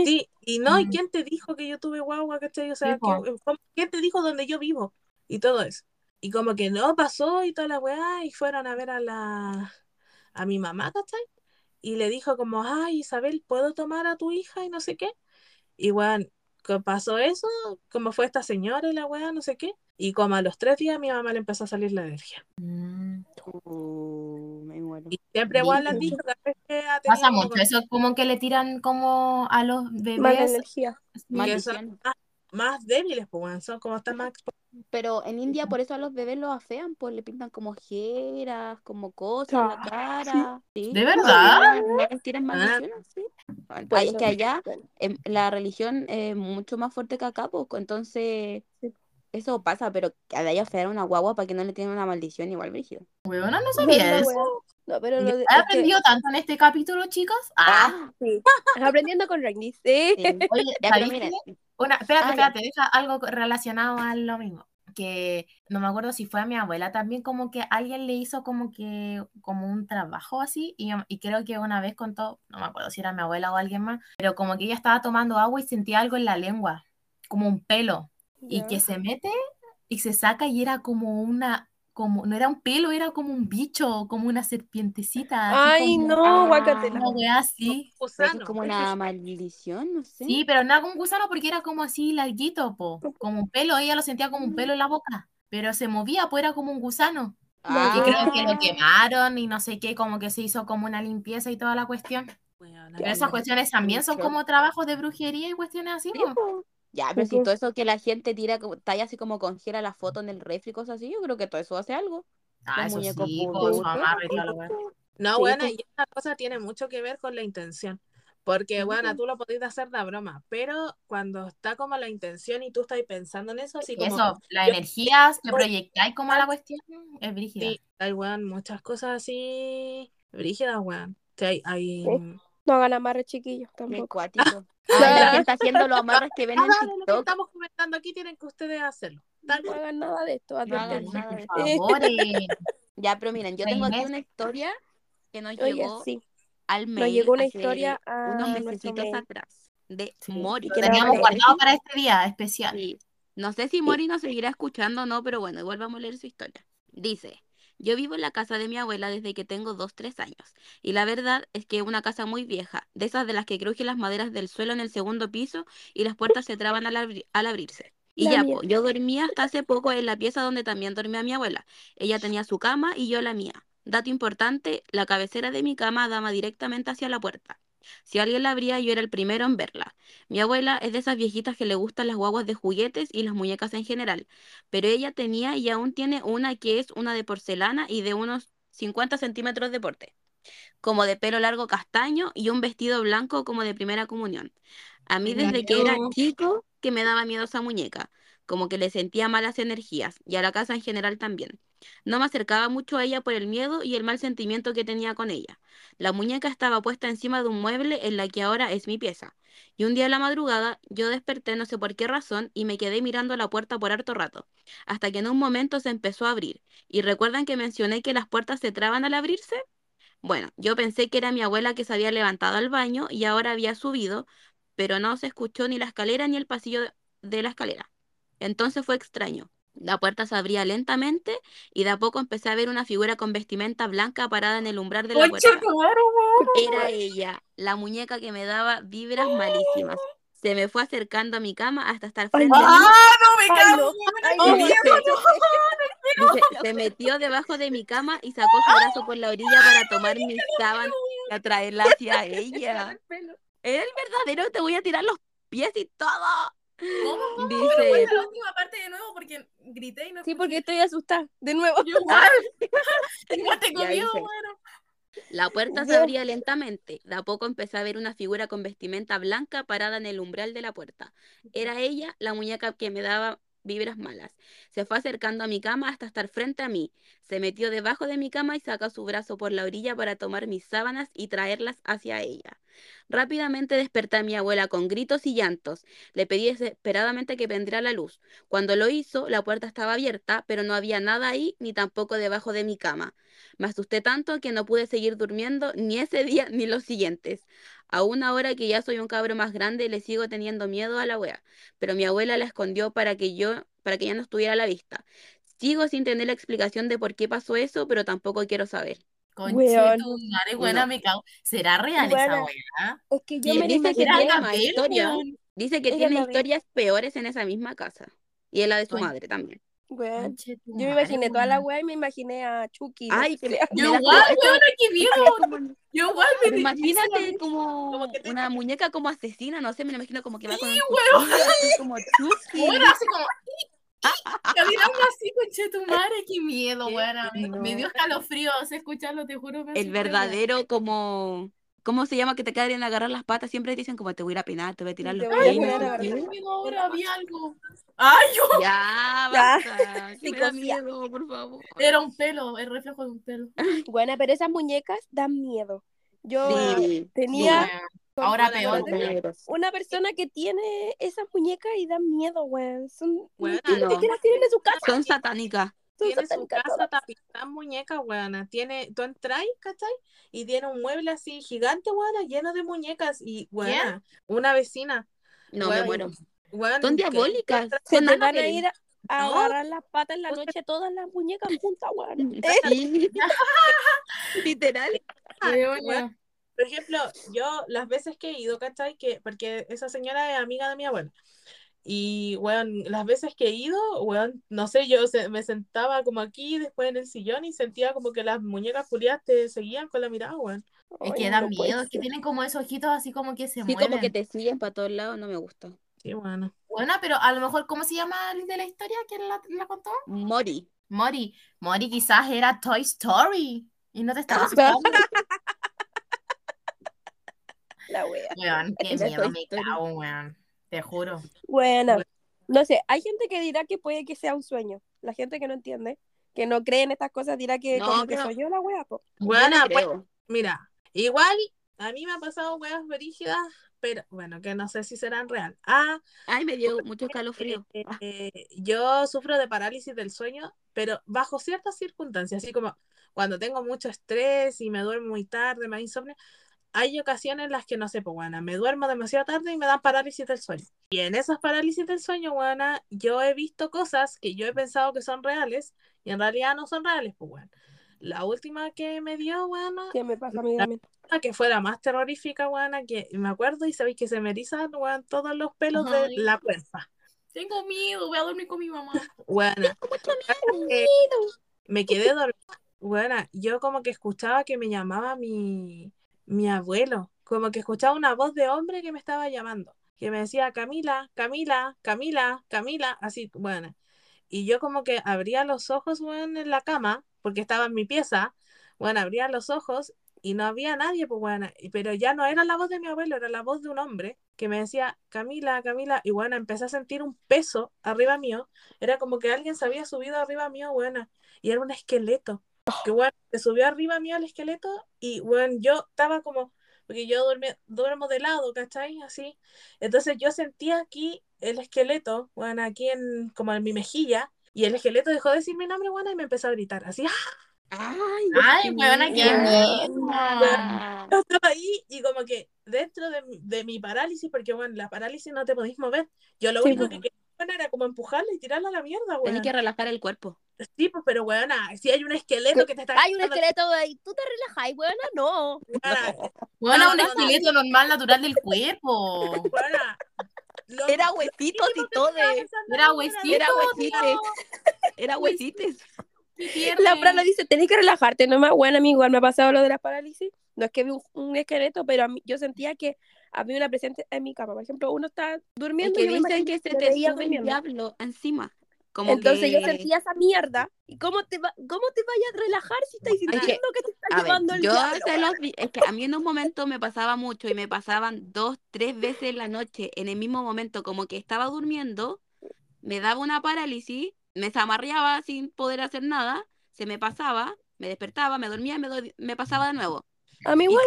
Sí, y no, ¿y Mm. quién te dijo que yo tuve guagua, cachai? O sea, Sí, po. ¿qué- cómo- ¿quién te dijo dónde yo vivo? Y todo eso. Y como que no pasó y toda la weá, y fueron a ver a la, a mi mamá, ¿cachai? Y le dijo como, ay, Isabel, ¿puedo tomar a tu hija? Y no sé qué. Y bueno, que pasó eso, como fue esta señora y la weá, no sé qué. Y como a los tres días mi mamá le empezó a salir la alergia. Mm. Uh, me muero. Y siempre igual ha tenido Pasa mucho, eso como que le tiran como a los Mala bebés. son más, más débiles, pues son como están más expuestos. Pero en India por eso a los bebés los afean, pues le pintan como ojeras, como cosas en la Ah, cara. ¿sí? ¿De verdad? No tiran maldiciones, sí. Pues es que allá Bueno, em, la religión es mucho más fuerte que acá, pues, entonces Sí. eso pasa, pero que de allá afear a una guagua para que no le tienen una maldición igual brígido. Weona, no sabía eso. wea. No, pero lo de, He es que- aprendido tanto en este capítulo, chicos. Ah, sí. Aprendiendo con Ragni. Sí. Sí. oye, Ya, pero ¿sabéis miren? Una, espérate, Ah, ya. espérate, deja algo relacionado a lo mismo. Que no me acuerdo si fue a mi abuela también, como que alguien le hizo como que, como un trabajo así, y, y creo que una vez contó, no me acuerdo si era mi abuela o alguien más, pero como que ella estaba tomando agua y sentía algo en la lengua, como un pelo, y que se mete y se saca y era como una, como, no era un pelo, era como un bicho, como una serpientecita, así Ay, como no, Ah. guácatela. una wea así. Gusano. como una maldición, no sé. Sí, pero no era un gusano porque era como así larguito, po, como un pelo, ella lo sentía como un pelo en la boca, pero se movía, pues era como un gusano. Ah, Y creo que lo quemaron y no sé qué, como que se hizo como una limpieza y toda la cuestión. Pero esas cuestiones también son como trabajos de brujería y cuestiones así, po. Ya, pero si todo eso que la gente tira, talla así como congela la foto en el refri, cosas así, yo creo que todo eso hace algo. Ah, eso sí, su amarre la. No, Sí, bueno, y esta cosa tiene mucho que ver con la intención. Porque, bueno, tú lo podés hacer de broma, pero cuando está como la intención y tú estás pensando en eso, así como, eso, las yo- energías que proyectáis como a la cuestión es brígida. sí, hay, weón, muchas cosas así brígidas, weón. Sí, hay, hay- Sí. No hagan amarres chiquillos tampoco. cuático. Ay, la gente haciendo los amarres que ven en Nada de lo que TikTok. estamos comentando aquí tienen que ustedes hacerlo. Tal No cual. hagan nada de esto. No hagan advertencia. nada de Por favor, eh. Ya, pero miren, yo tengo aquí una historia que nos Oye, llegó sí. al Nos mail llegó una hace historia a unos nuestro mesecitos mail. atrás de Sí, Mori. Lo que nos teníamos guardado para este día especial. Sí. No sé si Mori nos seguirá escuchando o no, pero bueno, igual vamos a leer su historia. Dice, yo vivo en la casa de mi abuela desde que tengo 2, 3 años. Y la verdad es que es una casa muy vieja, de esas de las que crujen las maderas del suelo en el segundo piso y las puertas se traban al, abri- al abrirse. Y La ya, po, yo dormía hasta hace poco en la pieza donde también dormía mi abuela. Ella tenía su cama y yo la mía. Dato importante, la cabecera de mi cama daba directamente hacia la puerta. Si alguien la abría, yo era el primero en verla. Mi abuela es de esas viejitas que le gustan las guaguas de juguetes y las muñecas en general, pero ella tenía y aún tiene una que es una de porcelana y de unos 50 centímetros de porte, como de pelo largo castaño y un vestido blanco como de primera comunión. A mí desde que era chico que me daba miedo esa muñeca, como que le sentía malas energías y a la casa en general también. No me acercaba mucho a ella por el miedo y el mal sentimiento que tenía con ella. La muñeca estaba puesta encima de un mueble en la que ahora es mi pieza. Y un día a la madrugada yo desperté no sé por qué razón y me quedé mirando la puerta por harto rato, hasta que en un momento se empezó a abrir. ¿Y recuerdan que mencioné que las puertas se traban al abrirse? Bueno, yo pensé que era mi abuela que se había levantado al baño y ahora había subido, pero no se escuchó ni la escalera ni el pasillo de la escalera. Entonces fue extraño. La puerta se abría lentamente y de a poco empecé a ver una figura con vestimenta blanca parada en el umbral de la puerta. Era ella, la muñeca que me daba vibras malísimas. Se me fue acercando a mi cama hasta estar frente a mí. ¡Ah, no me cago! dice, se metió debajo de mi cama y sacó su brazo por la orilla para tomar mis sábanas y atraerla hacia ella. Es el verdadero, te voy a tirar los pies y todo. ¿Cómo? Pero Dice, cuenta la última parte de nuevo porque grité y no Sí, porque estoy asustada. De nuevo. Yo igual. Igual tengo miedo, bueno. La puerta se abría lentamente. De a poco empecé a ver una figura con vestimenta blanca parada en el umbral de la puerta. Era ella, la muñeca que me daba vibras malas. Se fue acercando a mi cama hasta estar frente a mí. Se metió debajo de mi cama y sacó su brazo por la orilla para tomar mis sábanas y traerlas hacia ella. Rápidamente desperté a mi abuela con gritos y llantos. Le pedí desesperadamente que prendiera la luz. Cuando lo hizo, la puerta estaba abierta, pero no había nada ahí ni tampoco debajo de mi cama. Me asusté tanto que no pude seguir durmiendo ni ese día ni los siguientes. Aún ahora que ya soy un cabro más grande, le sigo teniendo miedo a la wea, pero mi abuela la escondió para que yo, para que ya no estuviera a la vista. Sigo sin tener la explicación de por qué pasó eso, pero tampoco quiero saber. Tu madre, buena, No. me cago. ¿Será real esa Buena. weá? Es que yo me dice que imaginé. tiene más historia. weón. Dice que Ella tiene historias peores en esa misma casa. Y es la de su madre también. Tu Yo me imaginé toda la weá y me imaginé a Chucky. Ay, que le- Yo igual, weón, es como- Yo igual Pero imagínate como, Como te- una muñeca como asesina, no sé, me lo imagino como que va con Sí, así como Chucky. Bueno, así como. Caminando así, conche tu madre, qué miedo, Qué weona. Me, no. dio escalofríos escucharlo, te juro. me El verdadero como... ¿Cómo se llama que te caen agarrar las patas? Siempre dicen como te voy a ir a penar, te voy a tirar los miedo ahora, había algo. Ay, yo. Ya, Ya. basta. Que me da miedo, por favor. Era un pelo, el reflejo de un pelo. Buena, pero esas muñecas dan miedo. Yo Sí, tenía Weón. Ahora Bueno, peor. weón. una persona que tiene esas muñecas y dan miedo, weón. Son, ni no. siquiera tienen en su casa. Son satánicas. Son tiene su casa en muñecas, weona. Tiene, tú entras, ¿cachai? Y tiene un mueble así gigante, weona, lleno de muñecas. Y, weona, una vecina, No, me weón, muero. weón, Son diabólicas. Se te van a ir a, a agarrar las patas en la noche todas las muñecas juntas, weón. Eh, Sí. Literal. Por ejemplo, yo las veces que he ido, ¿cachai? Que, porque esa señora es amiga de mi abuela. Y, weón, las veces que he ido, weón, no sé, yo se- me sentaba como aquí, después en el sillón y sentía como que las muñecas culiadas te seguían con la mirada, weón. Es que da no miedo, es que tienen como esos ojitos así como que se Sí, mueven. como que te siguen para todos lados, no me gusta. Sí, bueno. Bueno, pero a lo mejor, ¿cómo se llama el de la historia? ¿Quién la, la contó? Mori. Mori. Mori quizás era Toy Story y no te estaba Ah, asustando. La wea. Weón, qué miedo me cago, weón. Te juro. Bueno, no sé, hay gente que dirá que puede que sea un sueño. La gente que no entiende, que no cree en estas cosas, dirá que No, como que soy yo la wea, po. Buena, le pues, mira, igual a mí me ha pasado weas verígidas, pero bueno, que no sé si serán real. Ah, Ay, me dio mucho escalofrío. eh, Ah, eh, yo sufro de parálisis del sueño, pero bajo ciertas circunstancias, así como cuando tengo mucho estrés y me duermo muy tarde, me da insomnio, hay ocasiones en las que no sé, pues bueno, me duermo demasiado tarde y me dan parálisis del sueño. Y en esas parálisis del sueño, buena, yo he visto cosas que yo he pensado que son reales y en realidad no son reales, pues bueno. La última que me dio, buena, ¿Qué me pasa a mí también? Que fue la más terrorífica, buena, que me acuerdo y sabéis que se me erizan, weón, todos los pelos de la puerta. Tengo miedo, voy a dormir con mi mamá. Buena. me quedé dormida. Bueno, yo como que escuchaba que me llamaba mi, mi abuelo, como que escuchaba una voz de hombre que me estaba llamando, que me decía Camila, Camila, Camila, Camila, así, bueno. Y yo como que abría los ojos, bueno, en la cama, porque estaba en mi pieza, bueno, abría los ojos y no había nadie, pues bueno, pero ya no era la voz de mi abuelo, era la voz de un hombre que me decía, Camila, Camila, y bueno, empecé a sentir un peso arriba mío, era como que alguien se había subido arriba mío, bueno, y era un esqueleto, que bueno, se subió arriba mío el esqueleto y bueno, yo estaba como, porque yo duerme- duermo de lado, ¿cachai? Así, entonces yo sentía aquí el esqueleto, bueno, aquí en, como en mi mejilla, y el esqueleto dejó de decir mi nombre, bueno, y me empezó a gritar, así, ¡ah! Ay, Ay, qué weona, qué yo estaba ahí y como que dentro de, mi- de mi parálisis, porque bueno, la parálisis no te podéis mover, yo lo Sí, único pues. que quería bueno, era como empujarla y tirarla a la mierda, Tenés weón. que relajar el cuerpo. Sí, pues, pero weona, si hay un esqueleto que te está Hay un esqueleto ahí, ¿tú te relajas, weona? No. weona, Bueno, No, un no, no. esqueleto normal, natural del cuerpo. weona, Era huesitos y todo. Era ahí, huesito. Era no. huesites. Era huesites. La Prana dice, tenés que relajarte nomás. Bueno, a mí igual me ha pasado lo de la parálisis. No es que vi un, un esqueleto, pero a mí, yo sentía que había una presencia en mi cama. Por ejemplo, uno está Es durmiendo que y yo dicen que se te veía sube el diablo encima. Como Entonces yo que- sentía esa mierda. ¿Y cómo te, va, cómo te vayas a relajar si estás que- sintiendo que, te está A ver, llevando el yo diablo? se los di- es que a mí en un momento me pasaba mucho y me pasaban dos, tres veces en la noche en el mismo momento, como que estaba durmiendo, me daba una parálisis, me zamarreaba sin poder hacer nada, se me pasaba, me despertaba, me dormía y me, do- me pasaba de nuevo. A mí Y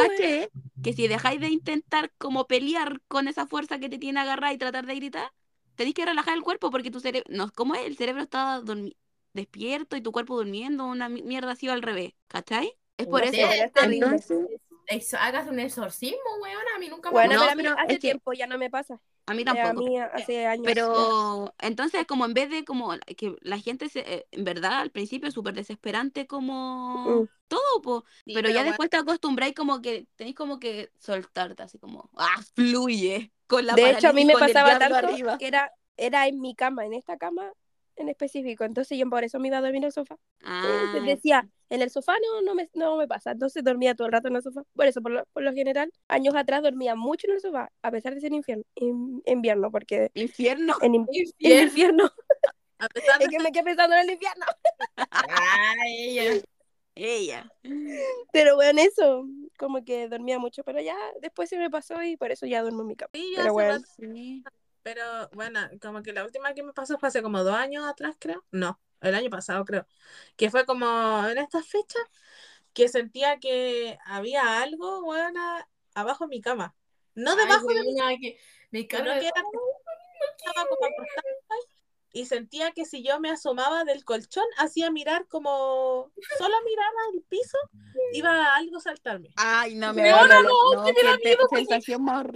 que si dejáis de intentar como pelear con esa fuerza que te tiene agarrada y tratar de gritar, tenéis que relajar el cuerpo porque tu cerebro, no, ¿cómo es? El cerebro está despierto y tu cuerpo durmiendo, una mi- mierda así al revés, ¿cachai? Es por No eso. Entonces, Eso, hagas un exorcismo, weona. A mí nunca me Bueno, No, pero a mí pero hace es que- tiempo ya no me pasa. a mí Eh, a tampoco. mí hace años. Pero entonces como en vez de como que la gente se, eh, en verdad al principio es súper desesperante como Mm. todo, po, Sí, pero ya bueno, después te acostumbráis como que tenéis como que soltarte así como, ah, fluye con la De hecho, a mí me pasaba tanto arriba. que era, era en mi cama, en esta cama en específico. Entonces yo por eso me iba a dormir en el sofá. Ah, decía, en el sofá no, no, me, no me pasa. Entonces dormía todo el rato en el sofá. Por eso, por lo, por lo general, años atrás dormía mucho en el sofá, a pesar de ser infierno, in- invierno, porque infierno. en, in- en Infierno. infierno, a pesar de es que me quedé pensando en el infierno. Ay, ella. Ella. Pero bueno, eso, como que dormía mucho, pero ya después se me pasó y por eso ya duermo en mi cama. Sí, yo Pero bueno. rato, Sí. Pero bueno, como que la última que me pasó fue hace como dos años atrás, creo. No, el año pasado, creo. Que fue como en estas fechas que sentía que había algo, bueno, abajo de mi cama. No Ay, debajo de mi que que era como acostada y sentía que si yo me asomaba del colchón, hacía mirar como solo miraba el piso, iba algo a saltarme. Ay, no me Weona, va no, que me da qué miedo porque sensación más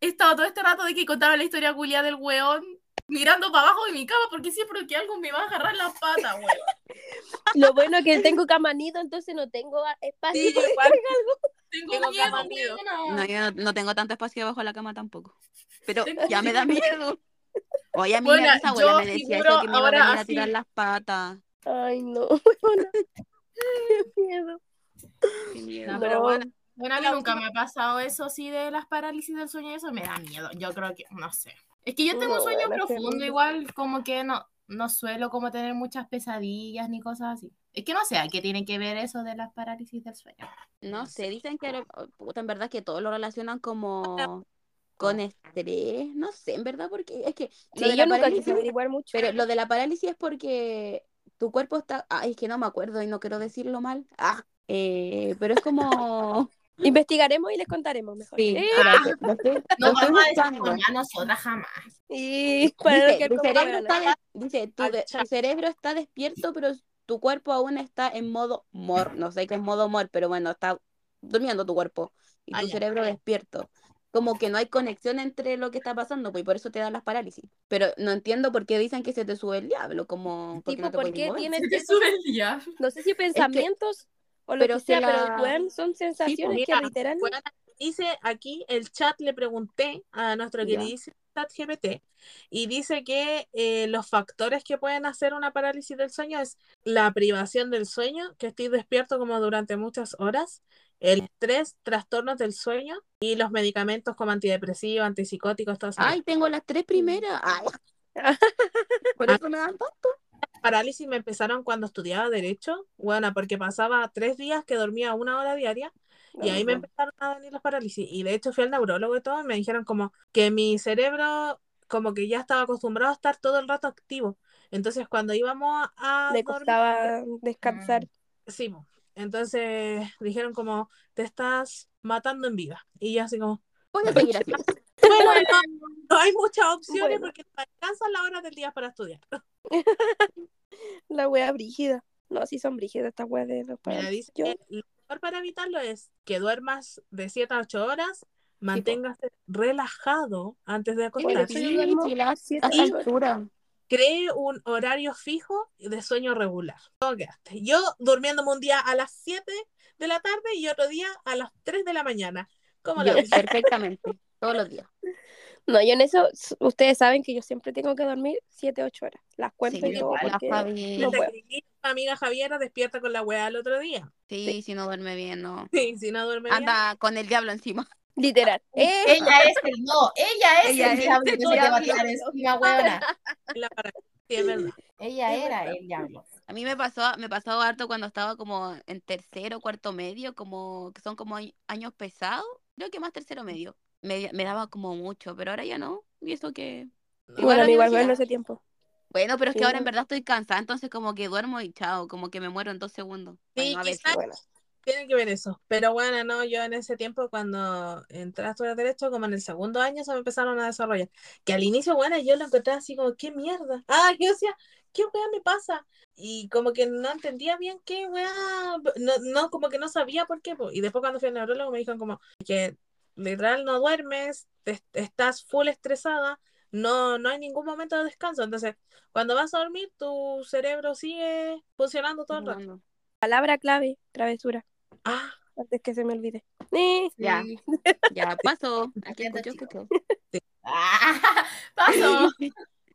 He estado todo este rato, de que contaba la historia culia del weón mirando para abajo de mi cama porque siempre que algo me va a agarrar las patas, weón. Lo bueno es que tengo cama nido, entonces no tengo espacio Sí, para igual. algo. Tengo, Tengo miedo, cama nido. weona. No, yo no, no tengo tanto espacio debajo de la cama tampoco. Pero Tengo ya me da miedo. Oye, a mí Bueno, mi abuela me decía eso, que me iba a venir a así. tirar las patas. Ay, no. Qué miedo. Qué miedo. No, pero No. bueno, Bueno, a mí nunca última- me ha pasado eso así de las parálisis del sueño, eso me da miedo. Yo creo que, no sé. Es que yo tengo un sueño profundo, igual como que no, no suelo como tener muchas pesadillas ni cosas así. Es que no sé, ¿a qué tiene que ver eso de las parálisis del sueño? No sé, dicen que puta, en verdad que todo lo relacionan como con estrés, no sé, en verdad, porque es que lo Sí, de yo la nunca quise averiguar mucho. pero lo de la parálisis es porque tu cuerpo está, ay, es que no me acuerdo y no quiero decirlo mal, ah, eh, pero es como, Investigaremos y les contaremos mejor. sí, Eh, lo estoy- No vamos a decir buscando. jamás, nosotras jamás. Y Dice, como cerebro está de- dice, tu, de- tu cerebro está despierto, pero tu cuerpo aún está en modo mor. No sé qué es modo mor, pero bueno, está durmiendo tu cuerpo y Ah, tu ya. cerebro despierto. Como que no hay conexión entre lo que está pasando, pues y por eso te dan las parálisis. Pero no entiendo por qué dicen que se te sube el diablo, como Tipo, no te ¿por qué tienes Se te sube el día. no sé si pensamientos o lo pero que sea, la- pero weón, son sensaciones mira, que literalmente Bueno, dice aquí el chat, le pregunté a nuestro queridísimo chat GPT y dice que eh, los factores que pueden hacer una parálisis del sueño es la privación del sueño, que estoy despierto como durante muchas horas, el estrés, trastornos del sueño y los medicamentos como antidepresivos, antipsicóticos, todo eso. Ay, tengo las tres primeras. Ay. Por Ah. eso me dan tanto. Parálisis me empezaron cuando estudiaba Derecho, bueno, porque pasaba tres días que dormía una hora diaria y ahí me empezaron a venir las parálisis. Y de hecho fui al neurólogo y todo, y me dijeron como que mi cerebro como que ya estaba acostumbrado a estar todo el rato activo. Entonces cuando íbamos a le dormir, costaba descansar. sí, po. entonces dijeron como te estás matando en vida. Y yo así como, Voy a seguir así. bueno, no, no hay muchas opciones Bueno. porque no alcanzan las horas del día para estudiar. La wea brígida. No, sí son brígidas estas weas de los Mira, parálisis. dice Yo- que lo mejor para evitarlo es que duermas de 7 a 8 horas, manténgase relajado antes de acostarse, Sí, la- siete, a altura. cree un horario fijo de sueño regular. Yo durmiéndome un día a las 7 de la tarde y otro día a las 3 de la mañana. ¿Cómo la Yo, perfectamente, todos los días. No, yo en eso, ustedes saben que yo siempre tengo que dormir 7, 8 horas. Las cuento Sí, y todo la no puedo. amiga Javiera despierta con la weá el otro día. Sí, si no duerme bien, no. Sí, si no duerme bien. Anda con el diablo encima. Literal. Eh, Ella es el no, ella es Ella el es diablo el que se te va a diablo. tirar encima, weona. sí, es verdad. Ella Es era verdad. el diablo. A mí me pasó, me pasó harto cuando estaba como en tercero, cuarto medio, como que son como añ- años pesados. Creo que más tercero medio. Me, me daba como mucho, pero ahora ya no. Y eso que. bueno, a mí igual fue en universidad. ese tiempo. Bueno, pero es que Sí, ahora en verdad estoy cansada, entonces como que duermo y chao, como que me muero en dos segundos. Sí, Bueno, a veces. quizás Bueno, Tiene que ver eso. Pero bueno, no, yo en ese tiempo cuando entré a Derecho, como en el segundo año se me empezaron a desarrollar. Que al inicio, bueno, yo lo encontré así como, ¿qué mierda? Ah, yo decía, ¿qué weá me pasa? Y como que no entendía bien qué weá, no, no, como que no sabía por qué. Y después cuando fui al neurólogo me dijeron como que literal no duermes, te- estás full estresada, no, no hay ningún momento de descanso. Entonces, cuando vas a dormir, tu cerebro sigue funcionando todo el rato. Palabra clave, travesura. Ah, Antes que se me olvide. Eh, Ya. Sí. Ya, pasó. Aquí escuchó, chico. escuchó. Ah, pasó.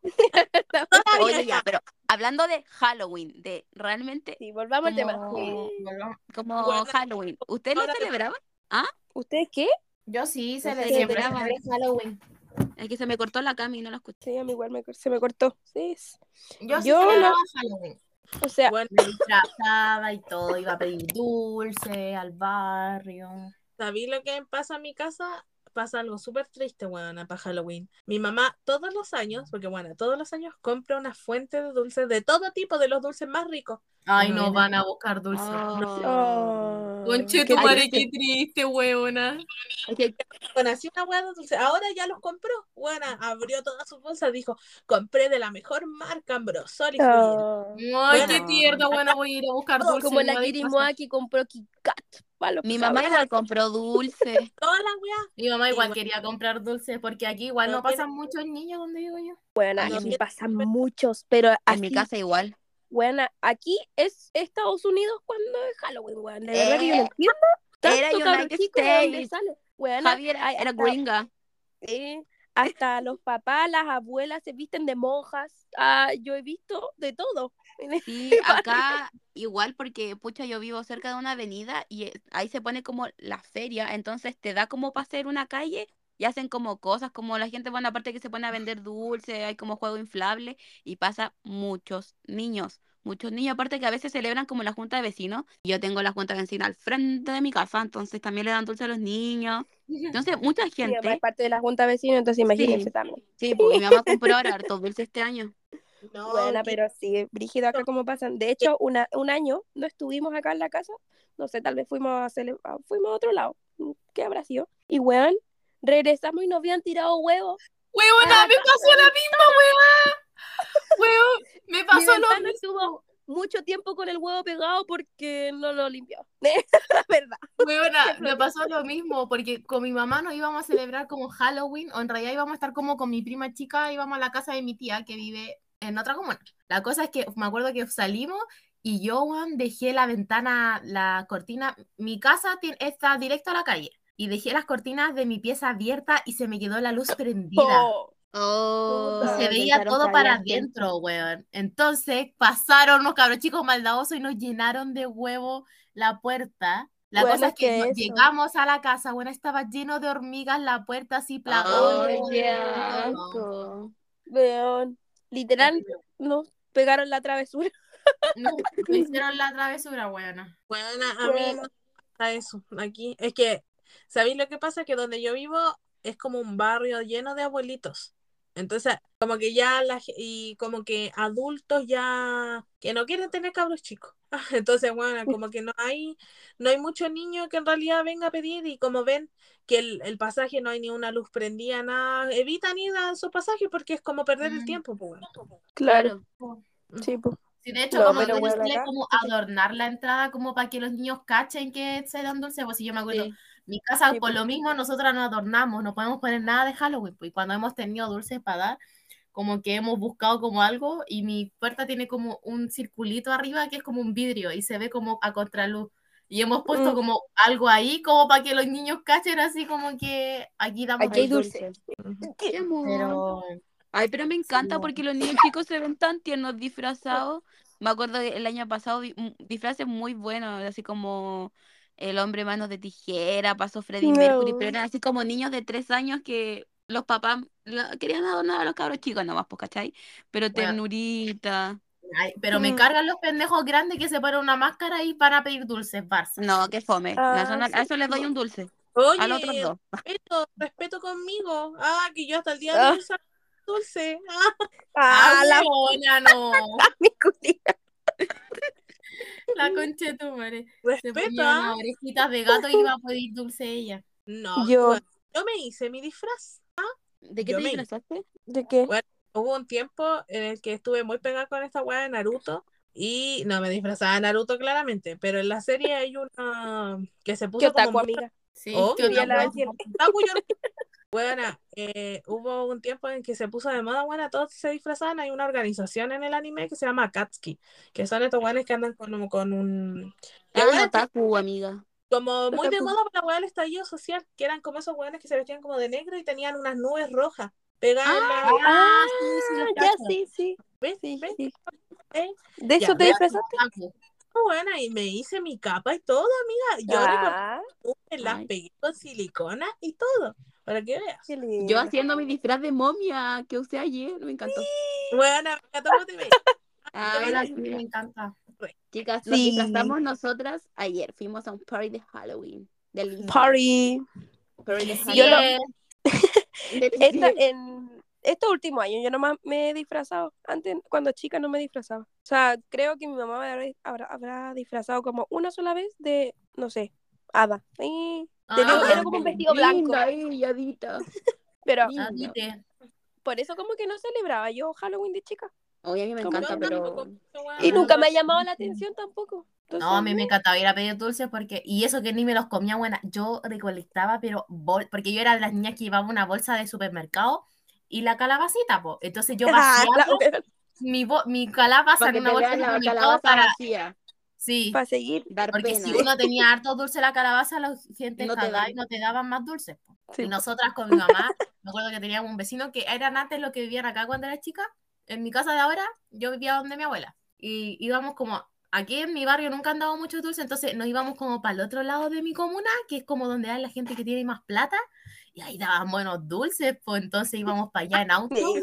Oye, ya, pero hablando de Halloween, de realmente Sí, volvamos al tema. como, Halloween, ¿ustedes lo celebraban? ¿Ustedes qué? Yo sí, se No le celebra Halloween. Es que se me cortó la cama y no la escuché. Sí, a mí igual me, se me cortó. Sí. Yo sí Yo celebraba no- Halloween. O sea, bueno. Me disfrazaba y todo, iba a pedir dulce al barrio. ¿Sabí lo que pasa en mi casa? Pasa algo súper triste, weona, para Halloween. Mi mamá todos los años, porque bueno, todos los años compra una fuente de dulces de todo tipo, de los dulces más ricos. Ay, No van a buscar dulce. oh, Conche tu madre, triste. qué triste, weona. Bueno, así una hueá de dulces. Ahora ya los compró. Bueno, abrió todas sus bolsas, dijo, compré de la mejor marca Ambrosoli. Oh. Ay, Bueno. qué tierna, bueno, voy a ir a buscar dulce. Como la Kirimoa que compró Kit Mi mamá igual compró dulce. Todas las weas. Mi mamá igual Igual. quería comprar dulces porque aquí igual No pasan muchos niños donde vivo yo. Bueno, aquí pasan muchos, pero En mi casa igual. Bueno, aquí es Estados Unidos cuando es Halloween, weón. De verdad que yo no Eh. entiendo. Era United cabro chico, ¿de dónde States. sale? Javier era gringa. eh, hasta los papás, las abuelas se visten de monjas. Ah, yo he visto de todo. Sí, acá igual porque, pucha, yo vivo cerca de una avenida y eh, ahí se pone como la feria, entonces te da como para hacer una calle y hacen como cosas, como la gente, bueno, aparte que se pone a vender dulce, hay como juego inflable y pasa muchos niños, muchos niños, aparte que a veces celebran como la junta de vecinos, y yo tengo la junta de vecinos al frente de mi casa, entonces también le dan dulce a los niños, entonces mucha Mi mamá es gente, parte de la junta vecina, entonces imagínense Sí. también. sí, porque mi mamá compró ahora hartos dulces este año. No, Buena, que- pero sí, brígido acá como pasan. De hecho, una, un año no estuvimos acá en la casa. No sé, tal vez fuimos a, cele- a- fuimos a otro lado. ¿Qué habrá sido? Y weón, regresamos y nos habían tirado huevos. Huevona, me pasó la misma, weá. Huevón, me pasó lo mismo. estuvo mucho tiempo con el huevo pegado porque no lo limpió. la verdad. Huevona, me pasó lo mismo, porque con mi mamá nos íbamos a celebrar como Halloween, o en realidad íbamos a estar como con mi prima chica, íbamos a la casa de mi tía que vive en otra comuna. La cosa es que me acuerdo que salimos y yo, dejé la ventana, la cortina, mi casa tie- está directo a la calle, y dejé las cortinas de mi pieza abierta y se me quedó la luz prendida. Oh, Oh, se veía todo para adentro, weón. Entonces pasaron unos cabros chicos maldadosos y nos llenaron de huevo la puerta. La Bueno, cosa es que, llegamos a la casa, bueno, estaba lleno de hormigas la puerta así plagada. Ay, Oh, qué no. asco. weón. Literal, nos pegaron la travesura. No, me hicieron la travesura, weona. Bueno, a mí Bueno. pasa eso aquí. Es que, ¿sabéis lo que pasa? Que donde yo vivo es como un barrio lleno de abuelitos. Entonces, como que ya la, y como que adultos ya que no quieren tener cabros chicos. Entonces, bueno, como que no hay, no hay mucho niño que en realidad venga a pedir y como ven que el, el pasaje no hay ni una luz prendida, nada, evitan ir a su pasaje porque es como perder el Mm. tiempo, pues. bueno. Claro, sí, pues. Sí, de hecho, No, como como adornar la entrada como para que los niños cachen que se dan dulce. Pues si yo me acuerdo, Sí. Mi casa Sí, por pues. lo mismo nosotras no adornamos, no podemos poner nada de Halloween. Pues, y cuando hemos tenido dulces para dar, como que hemos buscado como algo y mi puerta tiene como un circulito arriba que es como un vidrio y se ve como a contraluz. Y hemos puesto Mm. como algo ahí como para que los niños cachen así como que aquí damos Aquí hay dulce. dulce. Qué amor. Pero Ay, pero me encanta no. porque los niños chicos se ven tan tiernos disfrazados. Me acuerdo que el año pasado un- disfraces muy buenos, así como el hombre manos de tijera, pasó Freddie Mercury, pero No. eran así como niños de tres años que los papás la- querían adornar a los cabros chicos nomás, pues, ¿cachai? Pero Bueno. ternurita. ay, pero me Mm. cargan los pendejos grandes que se ponen una máscara y van a pedir dulces, Barça. No, qué fome. Ah, a, eso, no- a eso les doy un dulce. Oye, A los otros dos. respeto, respeto conmigo. Ah, que yo hasta el día Ah. de hoy saco dulce. Ah, Ah, Ah, la huevona, no. La concha de tu madre. Se ponía ah. orejitas de gato y iba a pedir dulce ella. No, Yo- bueno, yo me hice mi disfraz. ¿De qué Yo te me- disfrazaste? ¿De qué? Bueno, Hubo un tiempo en el que estuve muy pegada con esta weá de Naruto. Y no me disfrazaba de Naruto claramente, pero en la serie hay una que se ¿Qué puso otaku, como amiga? Sí, Oh, otra la yo no- Buena, eh, hubo un tiempo en que se puso de moda, buena, todos se disfrazaban. Hay una organización en el anime que se llama Akatsuki, que son estos weones que andan con, con un. Ah, otaku, amiga. como muy de moda para la del estallido social, que eran como esos weones que se vestían como de negro y tenían unas nubes rojas pegadas la. Ah, sí, sí, ya, sí, sí. ¿Ves? sí, ¿Ves? sí. ¿Eh? ¿De Ya, eso te disfrazaste? Buena y me hice mi capa y todo, amiga. Yo Ah, me las pegué con silicona y todo, para que veas. qué lindo. Yo haciendo mi disfraz de momia que usé ayer, me encantó. Buena, amiga, ¿cómo te ves? Ah, Ay, bueno, sí, me encanta. Chicas, nos Sí. disfrazamos nosotras ayer. Fuimos a un party de Halloween. Del Party. party de Sí, Yo lo- eh, Del- Esta, en estos últimos años yo nomás me he disfrazado. Antes, cuando chica, no me disfrazaba. O sea, creo que mi mamá me habrá, habrá, habrá disfrazado como una sola vez de, no sé, hada. Y tenía- Ah, era como un vestido blanco. Linda, ella, Adita. Pero por eso como que no celebraba yo Halloween de chica. Oye, a mí me Como encanta, pero... tampoco, Y nunca me ha llamado la atención tampoco. No, a mí me encantaba ir a pedir dulces porque, y eso que ni me los comía buena, yo recolectaba, pero bol, porque yo era de las niñas que llevaba una bolsa de supermercado y la calabacita, po. Entonces yo Ah, vaciaba mi, bo- mi calabaza en que una bolsa de supermercado calabaza para, vacía. Sí, Para seguir. Dar porque pena. si uno tenía harto dulce en la calabaza, la gente No te y no te daban más dulces. Sí, Y nosotras con mi mamá, me acuerdo que teníamos un vecino que eran antes los que vivían acá cuando era chica. En mi casa de ahora, yo vivía donde mi abuela. Y íbamos como, aquí en mi barrio nunca han dado mucho dulce, entonces nos íbamos como para el otro lado de mi comuna, que es como donde hay la gente que tiene más plata. Y ahí daban buenos dulces, pues entonces íbamos para allá en auto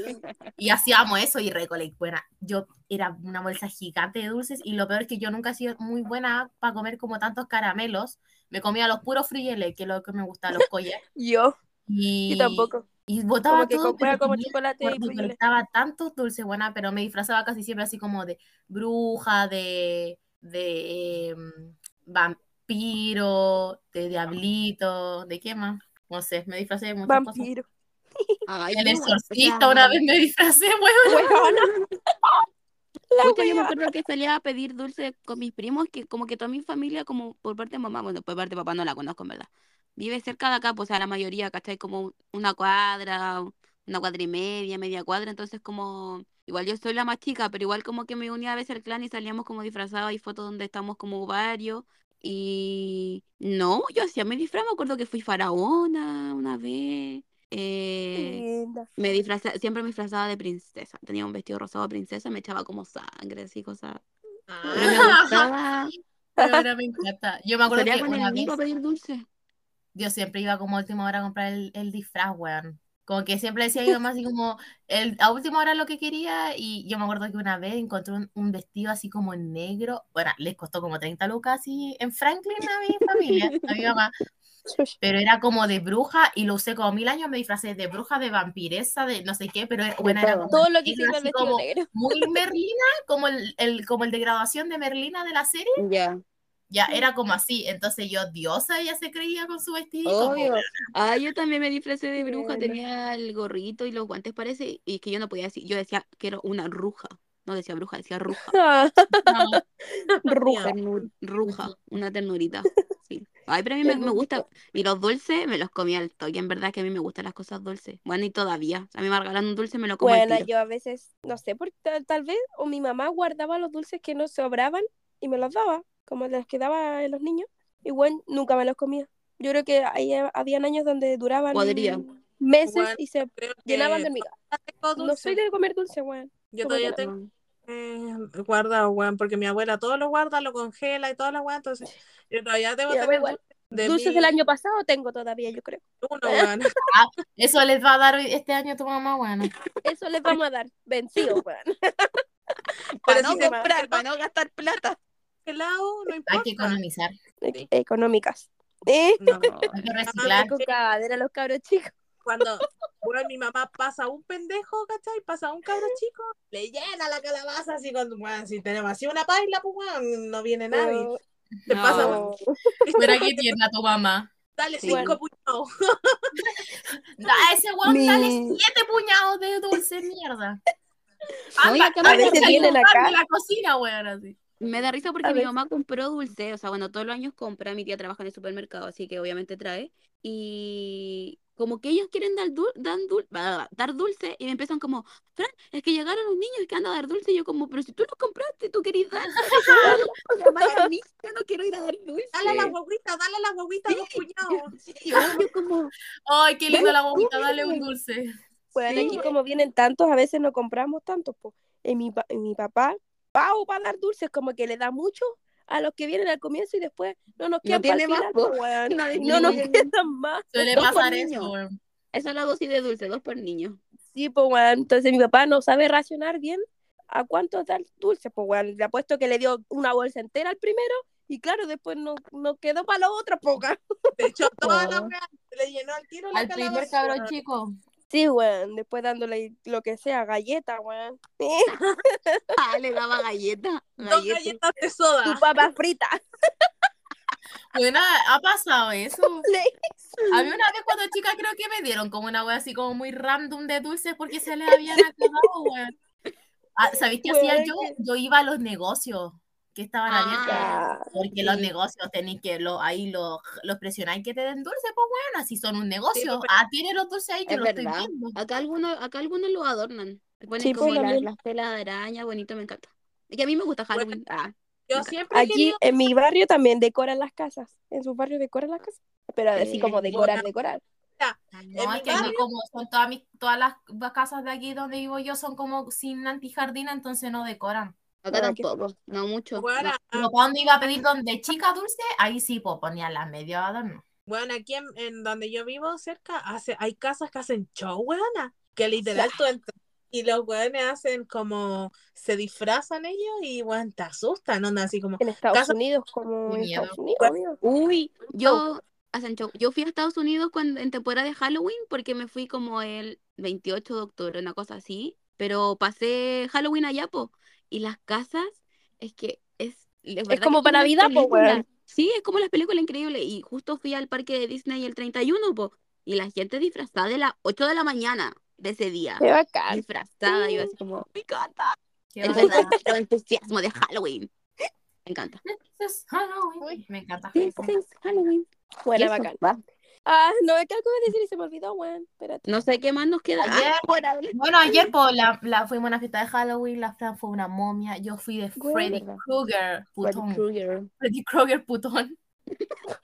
y hacíamos eso y recolecté. Buena, yo era una bolsa gigante de dulces y lo peor es que yo nunca he sido muy buena para comer como tantos caramelos. Me comía los puros frieles, que es lo que me gusta, los collares. Yo, Y, yo tampoco. Y botaba Como que todo, pero como chocolate y tantos dulces, buena, pero me disfrazaba casi siempre así como de bruja, de, de em, vampiro, de diablito, ¿de qué más? No sé, me disfracé de muchas cosas. Vampiro. Ay, El exorcista o sea, una vez me disfracé. Huevona. La Pucha, yo me acuerdo que salía a pedir dulce con mis primos, que como que toda mi familia, como por parte de mamá, bueno, por parte de papá no la conozco, en verdad. Vive cerca de acá, pues a la mayoría, ¿cachai? Como una cuadra, una cuadra y media, media cuadra, entonces como, igual yo soy la más chica, pero igual como que me unía a veces al clan y salíamos como disfrazados, hay fotos donde estamos como varios, y no, yo hacía mi disfraz, me acuerdo que fui faraona una vez, eh, me disfrazaba, siempre me disfrazaba de princesa. Tenía un vestido rosado de princesa, me echaba como sangre, así, cosas. Pero me Ah, gustaba. Ahora me encanta. Yo me acuerdo Salía que con una el Nico vez a pedir dulce. yo siempre iba como última hora a comprar el, el disfraz, weón. Como que siempre decía mi mamá así como el, a última hora lo que quería y yo me acuerdo que una vez encontré un, un vestido así como en negro. Bueno, les costó como 30 lucas así en Franklin a mi familia, a mi mamá. Pero era como de bruja y lo usé como mil años, me disfracé de bruja, de vampiresa, de no sé qué, pero bueno, era todo. como Todo lo que vestido como negro. muy Merlina, como el, el- como el de graduación de Merlina de la serie. Ya, Ya era como así, entonces yo, diosa, ella se creía con su vestidito. obvio. Ah, yo también me disfracé de bruja, Bueno. tenía el gorrito y los guantes, parece, y que yo no podía decir, yo decía que era una ruja. No decía bruja, decía ruja. Ah, po. Ruja. Ternur- ruja, una ternurita. Sí. Ay, pero a mí me, me gusta. Y los dulces me los comía al toque. En verdad que a mí me gustan las cosas dulces. Bueno, y todavía. A mí me regalan un dulce, me lo como al Bueno, tiro. yo a veces, no sé, por, tal, tal vez, o mi mamá guardaba los dulces que no sobraban y me los daba, como los que daba a los niños. Igual nunca me los comía. Yo creo que ahí ha- habían años donde duraban Podría. meses Bueno, y se llenaban de miga. tengo No soy de comer dulce, weón. Yo todavía tengo eh, guardado, weón, porque mi abuela todo lo guarda, lo congela y toda la weón, entonces yo todavía debo Ya, tener igual. dulce de Dulces del año pasado tengo todavía, yo creo. uno, weón. Eso les va a dar hoy- este año a tu mamá, bueno. Eso les vamos a dar. Vencido, weón. Para Pero no comprar, para no gastar plata. No Hay que economizar, E- Económicas. ¿Eh? No, hay que reciclar. Con cagadera los cabros chicos. cuando weón, mi mamá pasa un pendejo, ¿cachai? Pasa un cabro chico, le llena la calabaza así con, weón, si tenemos así una paila, pues no viene nadie. No, Te No. pasa, no. Mira qué tierna tu mamá. dale Sí. cinco puñados. A ese weón, dale Mi- siete puñados de dulce mierda. Y acá me a veces vienen acá. de la cocina, weón, así. Me da risa porque mi mamá compró dulce, o sea, bueno, todos los años compra, mi tía trabaja en el supermercado, así que obviamente trae, y como que ellos quieren dar, dul- dan dul- dar dulce y me empiezan como, Fran, es que llegaron los niños que andan a dar dulce, y yo como, pero si tú los compraste, tú querías dar, yo no quiero ir a dar dulce. Dale a la guaguita, dale a la guaguita dos puñados. Sí, yo como, Ay, qué lindo la boquita, dale un dulce. Bueno, Sí. aquí como vienen tantos, a veces no compramos tantos. po. Y mi, pa- y mi papá, pavo para dar dulces, como que le da mucho a los que vienen al comienzo y después no nos quedan tiene el más, final, po. weón. No, no nos quedan más. Suele Dos pasar niño. eso, esa es la dosis de dulce, dos por niño. Sí, pues. Entonces mi papá no sabe racionar bien a cuántos dar dulces, pues, weón. Le apuesto que le dio una bolsa entera al primero y claro, después no, no quedó para los otros, poca. De hecho, toda la Oh. weá le llenó al tiro la Al primer cabrón chico. Sí, weón. Después dándole lo que sea, galleta, weón. Ah, le daba galleta, Dos galleta. galletas de soda. Tu papa frita. Bueno, ha pasado eso. Le- A mí una vez cuando chica creo que me dieron como una wea así como muy random de dulces porque se les habían acabado, weón. Ah, ¿Sabéis qué hacía yo? Yo iba a los negocios que estaban Ah, abiertos. Ah, Porque los negocios tenéis que lo, ahí los, los presionáis que te den dulce, pues bueno, así son un negocio. pues, ah, tienen los dulces ahí, yo Es lo estoy verdad. viendo. Acá algunos, acá algunos lo adornan. Le ponen Sí, como pues, la- también. las telas de araña, bonito, me encanta. Es que a mí me gusta Halloween. Ah, Yo siempre he Aquí querido- en mi barrio también decoran las casas. En sus barrios decoran las casas. Pero así Eh, como decorar, bueno. decorar. No, En es mi que barrio- como son todas, mis, todas las casas de aquí donde vivo yo son como sin antijardina, entonces no decoran. Acá tampoco, no mucho. Bueno, no. Cuando iba a pedir donde chica dulce, ahí sí, pues ponía las medio adorno. Bueno, aquí en, en donde yo vivo cerca, hace, hay casas que hacen show, weona. Que literal tú entras y los weones hacen como, se disfrazan ellos y weón, te asustan, onda así como, En Estados Casa- Unidos, como en miedo. Estados Unidos. Uy, yo hacen show. Yo fui a Estados Unidos cuando, en temporada de Halloween porque me fui como el 28 de octubre, una cosa así. Pero pasé Halloween allá, po. Y las casas, es que es. Es, como para Navidad, po, películas. weón. Sí, es como las películas increíbles. Y justo fui al parque de Disney el 31, po. Y la gente disfrazada de las 8 de la mañana de ese día. Qué bacán. Disfrazada, yo así como, me encanta. Qué El entusiasmo de Halloween. Me encanta. This is Halloween. Me encanta. This is Halloween. Eso, bacán. va. Ah, no, ¿qué algo iba a decir y se me olvidó, weón. Espérate. No sé qué más nos queda. Ayer- Ah. Bueno, ayer pues, la, la, fuimos a una fiesta de Halloween, la Fran fue una momia, yo fui de Güey, Freddy. Krueger, Freddy putón. Freddy Krueger, putón.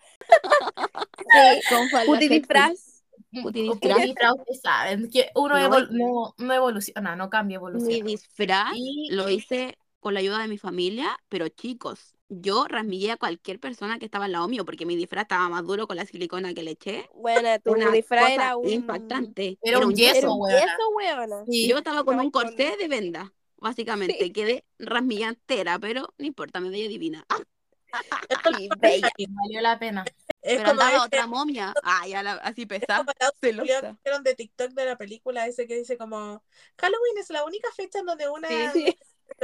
Con falda Puti disfraz. Puti disfraz. ustedes saben que uno No, evol- no, no evoluciona, no cambia, Mi evoluciona. disfraz Y lo hice con la ayuda de mi familia, pero chicos, yo rasmillé a cualquier persona que estaba al lado mío porque mi disfraz estaba más duro con la silicona que le eché. Buena, tu Una disfraz era un... impactante. Era un yeso, Era un yeso, sí, Yo estaba con un con- corsé de venda, básicamente. Sí. Quedé rasmilla entera, pero no importa, me veía divina. Ah, bella. valió la pena. es pero como andaba ese otra momia. Ah, ya la- así pesada. hicieron de TikTok de la película ese que dice como Halloween es la única fecha en donde una Sí, Sí.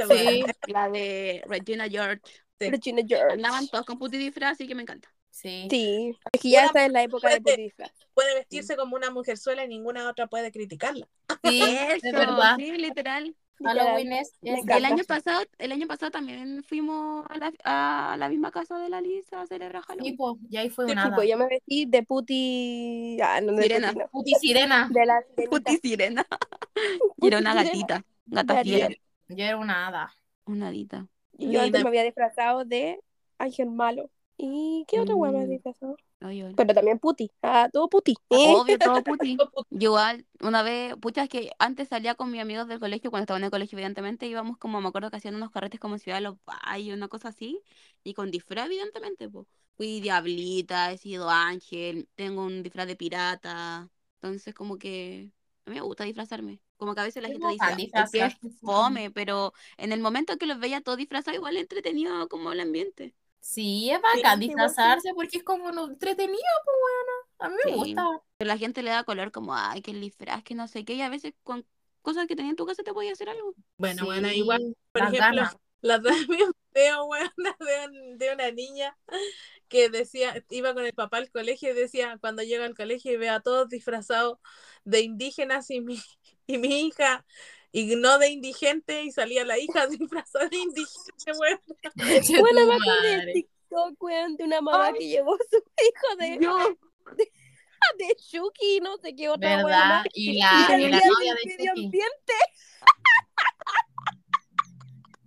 Sí, La de Regina George. Sí. Regina George. Andaban todos con puti disfraz, así que me encanta. sí. Sí. Es que ya Una está en la época de puede- puti disfraz. puede vestirse como una mujerzuela y ninguna otra puede criticarla. Sí, es Eso, verdad. sí, literal. Halloween es. El año pasado, el año pasado también fuimos a la, a la misma casa de la Lisa a celebrar Halloween. po, y ahí fue Sí, nada. pues yo me vestí de puti... Ah, no, de Sirena. puti, no. Puti sirena. De la sirenita. Puti sirena. Y era una gatita. Gata fiel. Yo era una hada. Una hadita. Y yo antes me había disfrazado de Ángel Malo. ¿Y qué otra hueá me Mm. había disfrazado? Pero también puti. Ah, todo puti. Obvio, todo puti. Yo igual, una vez, pucha, es que antes salía con mis amigos del colegio, cuando estaba en el colegio, evidentemente, íbamos como, me acuerdo que hacían unos carretes como en Ciudad de los Valles, una cosa así, y con disfraz, evidentemente, pues. Fui diablita, he sido ángel, tengo un disfraz de pirata, entonces como que a mí me gusta disfrazarme. Como que a veces la gente dice, "Ay, que es fome, pero en el momento que los veía todos disfrazados, igual es entretenido como el ambiente. Sí, es bacán Sí, igual sí. disfrazarse porque es como no, entretenido, pues bueno. A mí me Sí. gusta. Pero la gente le da color como, ay, que el disfraz, que no sé qué, y a veces con cosas que tenía en tu casa te podía hacer algo. Bueno, Sí, bueno, igual, por ejemplo, ganas. La otra vez vi un video, weona, de, un- de una niña que decía, iba con el papá al colegio y decía, cuando llega al colegio y ve a todos disfrazados de indígenas y mi, y mi hija, y no de indigente, y salía la hija disfrazada de indigente, weón. Bueno, me de madre. TikTok, weón, de una mamá que llevó a su hijo de, de Shuki, no sé qué otra ¿Verdad? más. Y Y la, y la novia de ambiente.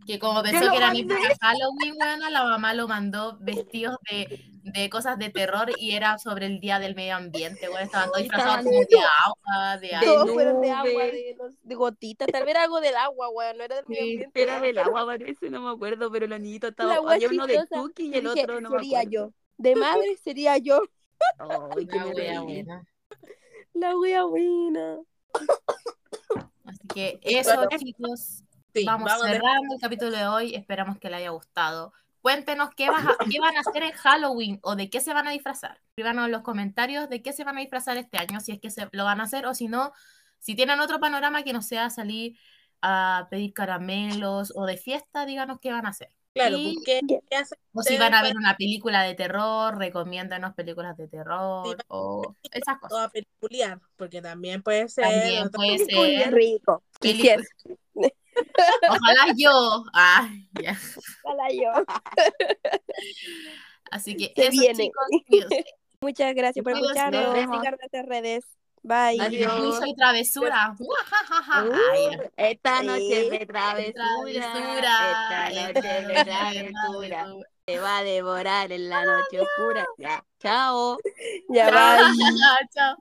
Que como pensó que era de Halloween, bueno, la mamá lo mandó vestidos de, de cosas de terror y era sobre el día del medio ambiente, bueno, estaban todos disfrazados de agua, de. Todos fueron de agua, de, de gotitas, tal vez era algo del agua, weón, no era del medio ambiente. Era del agua, parece, no me acuerdo, pero el niñito estaba. La Había uno de. Tuki y el dije, otro no me sería yo. De madre sería yo. Ay, qué Una me wea buena. La wea buena. Así que eso, Bueno, chicos, Sí, vamos, vamos cerrando el capítulo de hoy. Esperamos que les haya gustado. Cuéntenos qué, vas a- qué van a hacer en Halloween o de qué se van a disfrazar. Escríbanos en los comentarios de qué se van a disfrazar este año, si es que se lo van a hacer o si no, si tienen otro panorama que no sea salir a pedir caramelos o de fiesta, díganos qué van a hacer. Claro, Y- porque ¿qué hacen O si van a ver una película de terror, recomiéndanos películas de terror Sí, o esas o cosas. a peliculear? Porque también puede ser. También puede Qué ser. rico. Película. Ojalá yo. Ah, ya. Ojalá yo. Así que Se eso, viene. chicos. Muchas gracias por escucharnos. Nos vemos. Sigan nuestras redes. Bye. Adiós. Juicio y travesura. Ay, Uh, esta noche Eh, de travesura. Esta Travesura. noche de travesura. Te va a devorar en la noche oscura. Ya. Chao. Ya, bye. Chao.